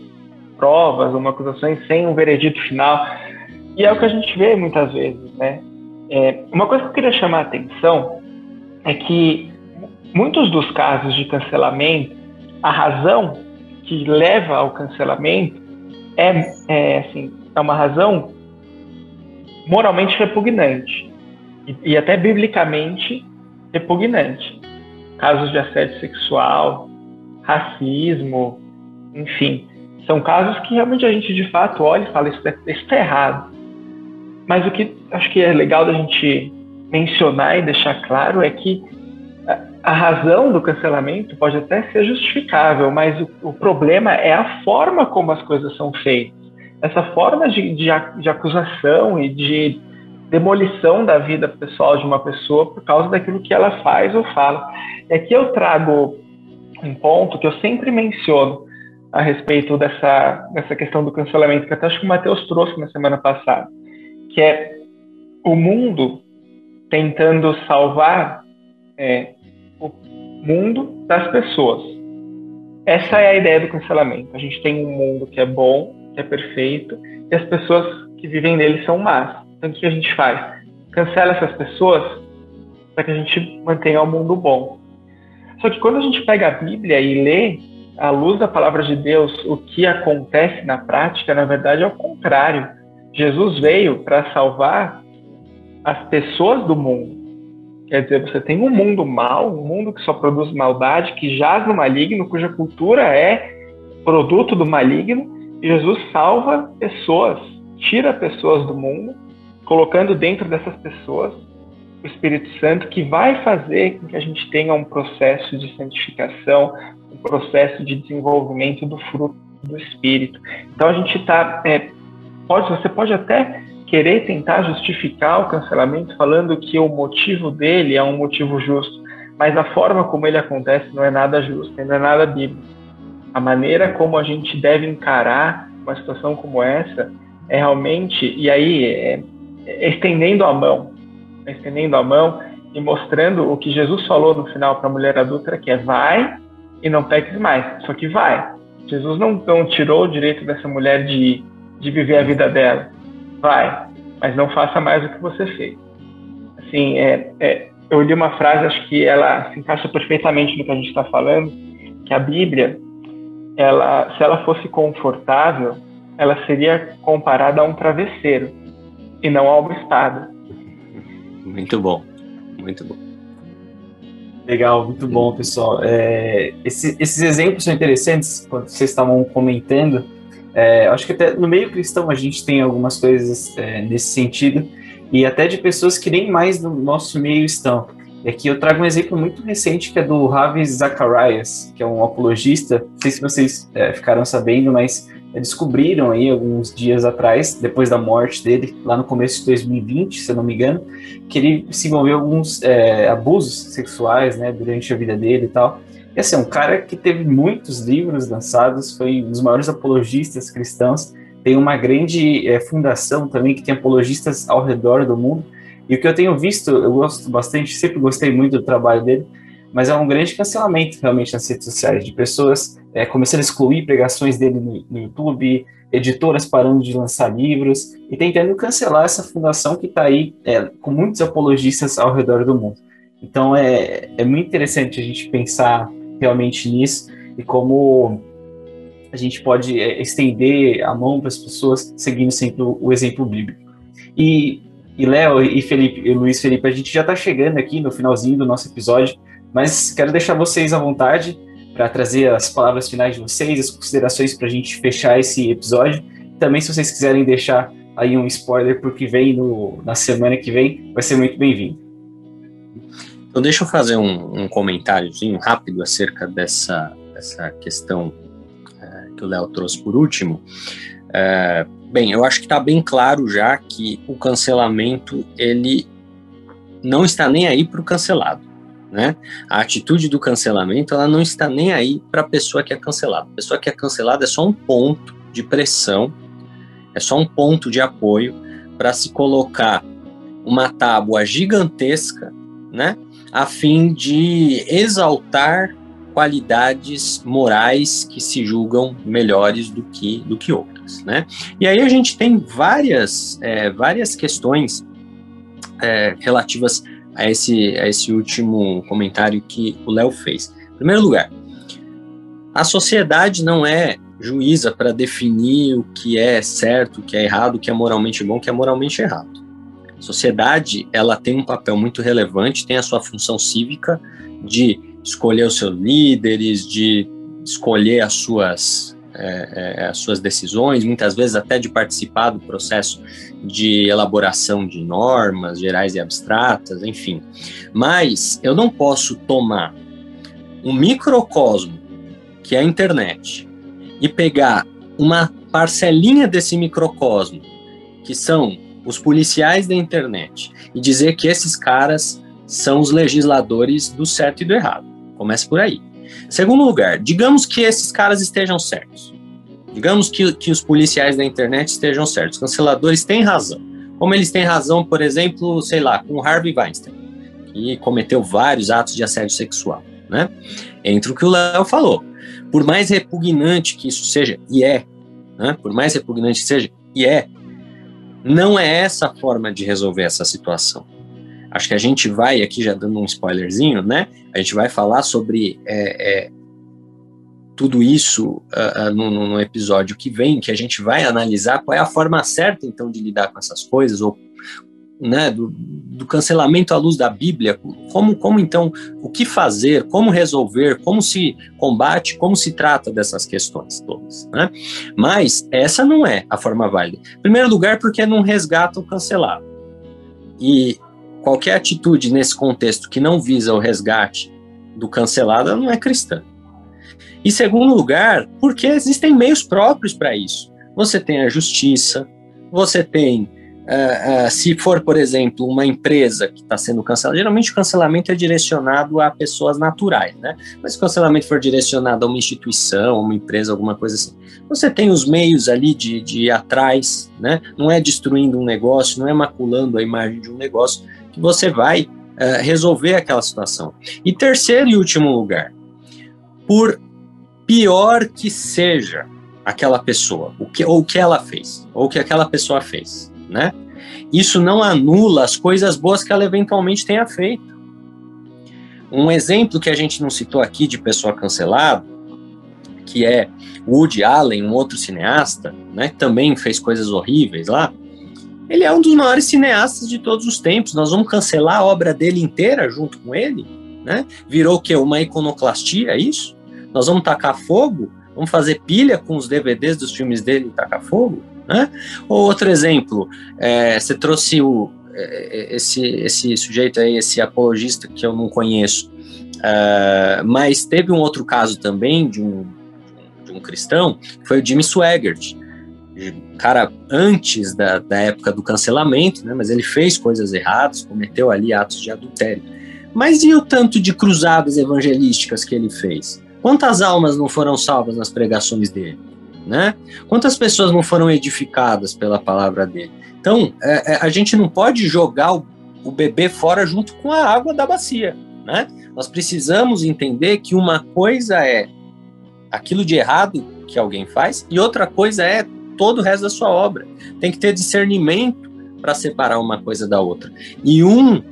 provas, uma acusação sem um veredito final, e é o que a gente vê muitas vezes, né. É, uma coisa que eu queria chamar a atenção é que muitos dos casos de cancelamento, a razão que leva ao cancelamento é, é, assim, é uma razão moralmente repugnante e, e até biblicamente repugnante. Casos de assédio sexual, racismo, enfim, são casos que realmente a gente de fato olha e fala isso está é errado. Mas o que acho que é legal da gente mencionar e deixar claro é que a razão do cancelamento pode até ser justificável, mas o, o, problema é a forma como as coisas são feitas. Essa forma de, de, de, acusação e de demolição da vida pessoal de uma pessoa por causa daquilo que ela faz ou fala. E aqui eu trago um ponto que eu sempre menciono a respeito dessa, dessa questão do cancelamento, que até acho que o Matheus trouxe na semana passada, que é o mundo tentando salvar é, o mundo das pessoas. Essa é a ideia do cancelamento. A gente tem um mundo que é bom, que é perfeito, e as pessoas que vivem nele são más. Então o que a gente faz? Cancela essas pessoas para que a gente mantenha o mundo bom. Só que quando a gente pega a Bíblia e lê, à luz da palavra de Deus, o que acontece na prática, na verdade, é o contrário. Jesus veio para salvar as pessoas do mundo. Quer dizer, você tem um mundo mal, um mundo que só produz maldade, que jaz no maligno, cuja cultura é produto do maligno, e Jesus salva pessoas, tira pessoas do mundo, colocando dentro dessas pessoas o Espírito Santo, que vai fazer com que a gente tenha um processo de santificação, um processo de desenvolvimento do fruto do Espírito. Então a gente está, é, pode, você pode até querer tentar justificar o cancelamento falando que o motivo dele é um motivo justo, mas a forma como ele acontece não é nada justo, não é nada bíblico. A maneira como a gente deve encarar uma situação como essa é realmente, e aí, é, é estendendo a mão, é estendendo a mão e mostrando o que Jesus falou no final para a mulher adulta, que é vai e não peques mais, só que vai. Jesus não, não tirou o direito dessa mulher de, de viver a vida dela vai, mas não faça mais do que você fez. Assim, é, é, eu li uma frase, acho que ela se encaixa perfeitamente no que a gente está falando, que a Bíblia, ela, se ela fosse confortável, ela seria comparada a um travesseiro e não a uma espada. Muito bom, muito bom. Legal, muito bom, pessoal. É, esse, esses exemplos são interessantes quando vocês estavam comentando é, acho que até no meio cristão a gente tem algumas coisas é, nesse sentido, e até de pessoas que nem mais no nosso meio estão. E aqui eu trago um exemplo muito recente que é do Ravi Zacharias, que é um apologista. Não sei se vocês é, ficaram sabendo, mas descobriram aí alguns dias atrás, depois da morte dele, lá no começo de 2020, se eu não me engano, que ele se envolveu em alguns é, abusos sexuais, né, durante a vida dele e tal. E assim, um cara que teve muitos livros lançados, foi um dos maiores apologistas cristãos, tem uma grande é, fundação também que tem apologistas ao redor do mundo. E o que eu tenho visto, eu gosto bastante, sempre gostei muito do trabalho dele, mas é um grande cancelamento realmente nas redes sociais, de pessoas é, começando a excluir pregações dele no, no, YouTube, editoras parando de lançar livros e tentando cancelar essa fundação que está aí é, com muitos apologistas ao redor do mundo. Então é, é muito interessante a gente pensar realmente nisso e como a gente pode é, estender a mão para as pessoas seguindo sempre o exemplo bíblico. E, e Léo e Felipe, e Luiz Felipe, a gente já está chegando aqui no finalzinho do nosso episódio, mas quero deixar vocês à vontade para trazer as palavras finais de vocês, as considerações para a gente fechar esse episódio. Também, se vocês quiserem deixar aí um spoiler para o que vem no, na semana que vem, vai ser muito bem-vindo. Então, deixa eu fazer um, um comentáriozinho rápido acerca dessa, dessa questão é, que o Léo trouxe por último. É, bem, eu acho que está bem claro já que o cancelamento ele não está nem aí para o cancelado. Né? A atitude do cancelamento ela não está nem aí para a pessoa que é cancelada. A pessoa que é cancelada é só um ponto de pressão, é só um ponto de apoio para se colocar uma tábua gigantesca, né? a fim de exaltar qualidades morais que se julgam melhores do que, do que outras, né? E aí a gente tem várias, é, várias questões é, relativas a esse, a esse último comentário que o Léo fez. Em primeiro lugar, a sociedade não é juíza para definir o que é certo, o que é errado, o que é moralmente bom, o que é moralmente errado. A sociedade, ela tem um papel muito relevante, tem a sua função cívica de escolher os seus líderes, de escolher as suas, é, é, as suas decisões, muitas vezes até de participar do processo de elaboração de normas gerais e abstratas, enfim. Mas eu não posso tomar um microcosmo, que é a internet, e pegar uma parcelinha desse microcosmo, que são os policiais da internet e dizer que esses caras são os legisladores do certo e do errado. Começa por aí. Segundo lugar, digamos que esses caras estejam certos. Digamos que, que os policiais da internet estejam certos. Os canceladores têm razão. Como eles têm razão, por exemplo, sei lá, com Harvey Weinstein, que cometeu vários atos de assédio sexual, né? Entre o que o Léo falou. Por mais repugnante que isso seja, e é, né? por mais repugnante que seja, e é, não é essa a forma de resolver essa situação. Acho que a gente vai, aqui já dando um spoilerzinho, né? A gente vai falar sobre é, é, tudo isso uh, no, no, episódio que vem, que a gente vai analisar qual é a forma certa, então, de lidar com essas coisas, ou né, do, do, cancelamento à luz da Bíblia, como, como então, o que fazer, como resolver, como se combate, como se trata dessas questões todas. Né? Mas essa não é a forma válida. Em primeiro lugar, porque não resgata o cancelado. E qualquer atitude nesse contexto que não visa o resgate do cancelado não é cristã. Em segundo lugar, porque existem meios próprios para isso. Você tem a justiça, você tem Uh, uh, se for, por exemplo, uma empresa que está sendo cancelada, geralmente o cancelamento é direcionado a pessoas naturais, né? Mas se o cancelamento for direcionado a uma instituição, uma empresa, alguma coisa assim, você tem os meios ali de, de ir atrás, né? Não é destruindo um negócio, não é maculando a imagem de um negócio, você vai uh, resolver aquela situação. E terceiro e último lugar, por pior que seja aquela pessoa, o que, ou o que ela fez, ou o que aquela pessoa fez, né? Isso não anula as coisas boas que ela eventualmente tenha feito. Um exemplo que a gente não citou aqui de pessoa cancelada, que é Woody Allen, um outro cineasta, né, que também fez coisas horríveis lá. Ele é um dos maiores cineastas de todos os tempos. Nós vamos cancelar a obra dele inteira junto com ele, né? Virou o quê? Uma iconoclastia, é isso? Nós vamos tacar fogo? Vamos fazer pilha com os DVDs dos filmes dele e tacar fogo? Né? Ou outro exemplo, é, você trouxe o, é, esse, esse sujeito aí, esse apologista que eu não conheço, uh, mas teve um outro caso também de um, de um cristão, foi o Jimmy Swaggart, cara antes da, da época do cancelamento, né, mas ele fez coisas erradas, cometeu ali atos de adultério. Mas e o tanto de cruzadas evangelísticas que ele fez? Quantas almas não foram salvas nas pregações dele? né? Quantas pessoas não foram edificadas pela palavra dele? Então, é, é, a gente não pode jogar o, o bebê fora junto com a água da bacia, né? Nós precisamos entender que uma coisa é aquilo de errado que alguém faz e outra coisa é todo o resto da sua obra. Tem que ter discernimento para separar uma coisa da outra. E um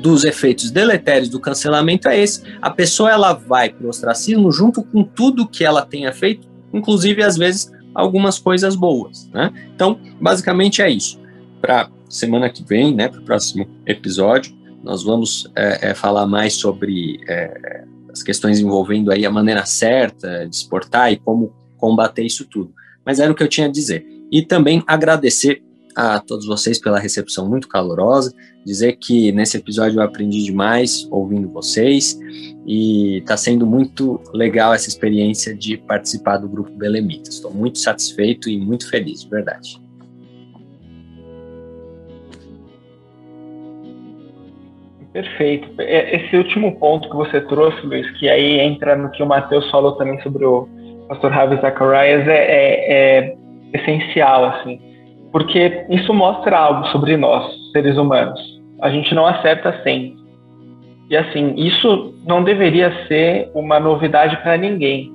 dos efeitos deletérios do cancelamento é esse. A pessoa ela vai para o ostracismo junto com tudo que ela tenha feito inclusive às vezes algumas coisas boas, né? Então, basicamente é isso. Para semana que vem, né, para o próximo episódio, nós vamos é, é, falar mais sobre é, as questões envolvendo aí a maneira certa de exportar e como combater isso tudo. Mas era o que eu tinha a dizer. E também agradecer a todos vocês pela recepção muito calorosa, dizer que nesse episódio eu aprendi demais ouvindo vocês e está sendo muito legal essa experiência de participar do grupo Belemita. Estou muito satisfeito e muito feliz, de verdade. Perfeito. É, esse último ponto que você trouxe, Luiz, que aí entra no que o Matheus falou também sobre o pastor Ravi Zacharias, é, é, é essencial, assim porque isso mostra algo sobre nós, seres humanos. A gente não acerta sempre. E assim, isso não deveria ser uma novidade para ninguém,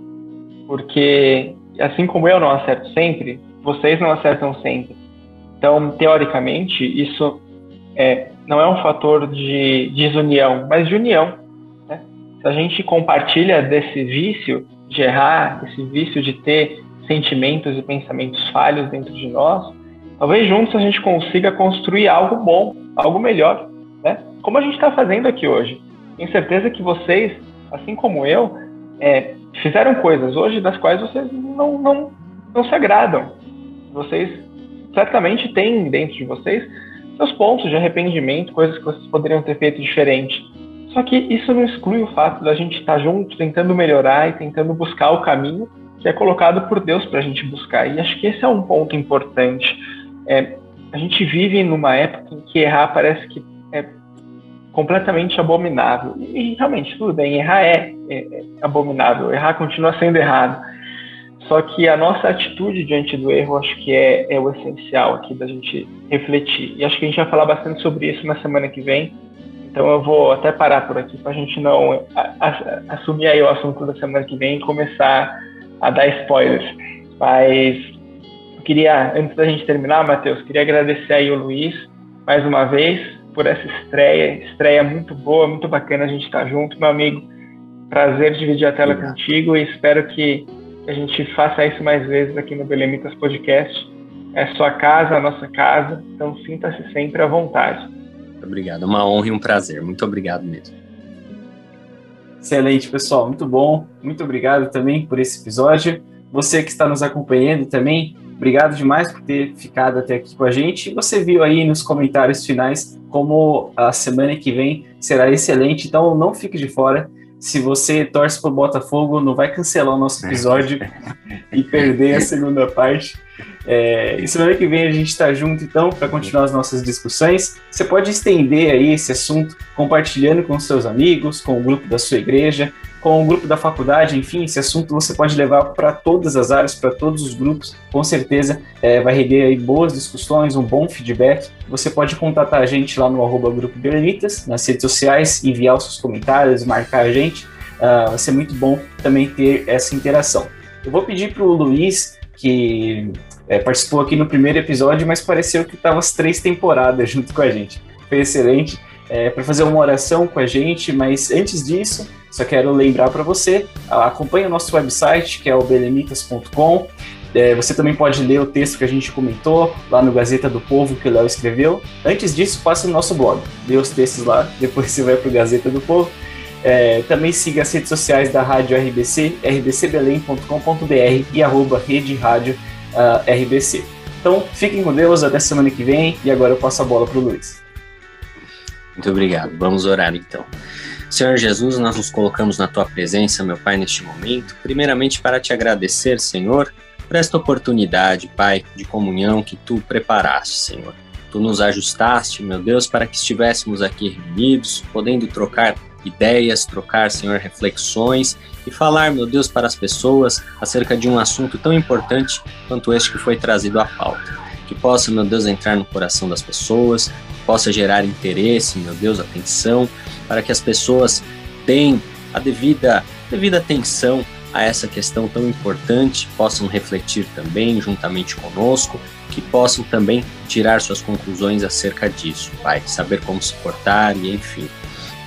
porque assim como eu não acerto sempre, vocês não acertam sempre. Então, teoricamente, isso é, não é um fator de desunião, mas de união. Né? Se a gente compartilha desse vício de errar, esse vício de ter sentimentos e pensamentos falhos dentro de nós, Talvez juntos a gente consiga construir algo bom, algo melhor, né? Como a gente está fazendo aqui hoje. Tenho certeza que vocês, assim como eu, é, fizeram coisas hoje das quais vocês não, não, não se agradam. Vocês certamente têm dentro de vocês seus pontos de arrependimento, coisas que vocês poderiam ter feito diferente. Só que isso não exclui o fato da gente estar junto, tentando melhorar e tentando buscar o caminho que é colocado por Deus para a gente buscar. E acho que esse é um ponto importante é, a gente vive numa época em que errar parece que é completamente abominável. E, realmente, tudo bem, errar é, é, é abominável, errar continua sendo errado. Só que a nossa atitude diante do erro, acho que é, é o essencial aqui da gente refletir. E acho que a gente vai falar bastante sobre isso na semana que vem. Então eu vou até parar por aqui para a gente não a, a, assumir aí o assunto da semana que vem e começar a dar spoilers. Mas queria, antes da gente terminar, Matheus, queria agradecer aí o Luiz mais uma vez por essa estreia, estreia muito boa, muito bacana a gente estar junto, meu amigo. Prazer dividir a tela contigo e espero que a gente faça isso mais vezes aqui no Belemitas Podcast. É sua casa, a nossa casa, então sinta-se sempre à vontade. Obrigado, uma honra e um prazer. Muito obrigado mesmo. Excelente, pessoal, muito bom. Muito obrigado também por esse episódio. Você que está nos acompanhando também, obrigado demais por ter ficado até aqui com a gente. Você viu aí nos comentários finais como a semana que vem será excelente, então não fique de fora. Se você torce para o Botafogo, não vai cancelar o nosso episódio e perder a segunda parte. É, e semana que vem a gente está junto, então, para continuar as nossas discussões. Você pode estender aí esse assunto compartilhando com seus amigos, com o grupo da sua igreja, com o grupo da faculdade, enfim, esse assunto você pode levar para todas as áreas, para todos os grupos. Com certeza é, vai render aí boas discussões, um bom feedback. Você pode contatar a gente lá no arroba Grupo Berenitas, nas redes sociais, enviar os seus comentários, marcar a gente. Uh, vai ser muito bom também ter essa interação. Eu vou pedir para o Luiz, que é, participou aqui no primeiro episódio, mas pareceu que estava as três temporadas junto com a gente. Foi excelente. É, para fazer uma oração com a gente, mas antes disso, só quero lembrar para você, acompanhe o nosso website, que é o belemitas.com. É, você também pode ler o texto que a gente comentou lá no Gazeta do Povo que o Léo escreveu. Antes disso, passe no nosso blog, lê os textos lá, depois você vai para o Gazeta do Povo. É, também siga as redes sociais da Rádio RBC, rbcbelém.com.br e arroba Rede Rádio uh, RBC. Então, fiquem com Deus, até semana que vem, e agora eu passo a bola para o Luiz. Muito obrigado. Vamos orar então. Senhor Jesus, nós nos colocamos na tua presença, meu Pai, neste momento, primeiramente para te agradecer, Senhor, por esta oportunidade, Pai, de comunhão que tu preparaste, Senhor. Tu nos ajustaste, meu Deus, para que estivéssemos aqui reunidos, podendo trocar ideias, trocar, Senhor, reflexões e falar, meu Deus, para as pessoas acerca de um assunto tão importante quanto este que foi trazido à pauta. Que possa, meu Deus, entrar no coração das pessoas, possa gerar interesse, meu Deus, atenção, para que as pessoas tenham a devida, devida atenção a essa questão tão importante, possam refletir também juntamente conosco, que possam também tirar suas conclusões acerca disso, Pai, saber como se portar e enfim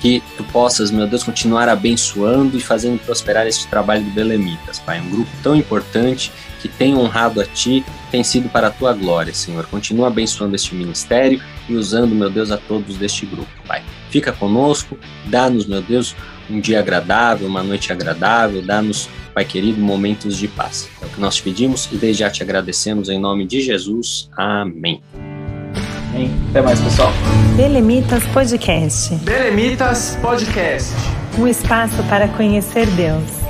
que tu possas, meu Deus, continuar abençoando e fazendo prosperar este trabalho do Belemitas, Pai. Um grupo tão importante que tem honrado a Ti, tem sido para a Tua glória, Senhor. Continua abençoando este ministério e usando, meu Deus, a todos deste grupo, Pai. Fica conosco, dá-nos, meu Deus, um dia agradável, uma noite agradável, dá-nos, Pai querido, momentos de paz. É o que nós te pedimos e desde já te agradecemos em nome de Jesus. Amém. Hein? Até mais, pessoal. Belemitas Podcast. Belemitas Podcast. Um espaço para conhecer Deus.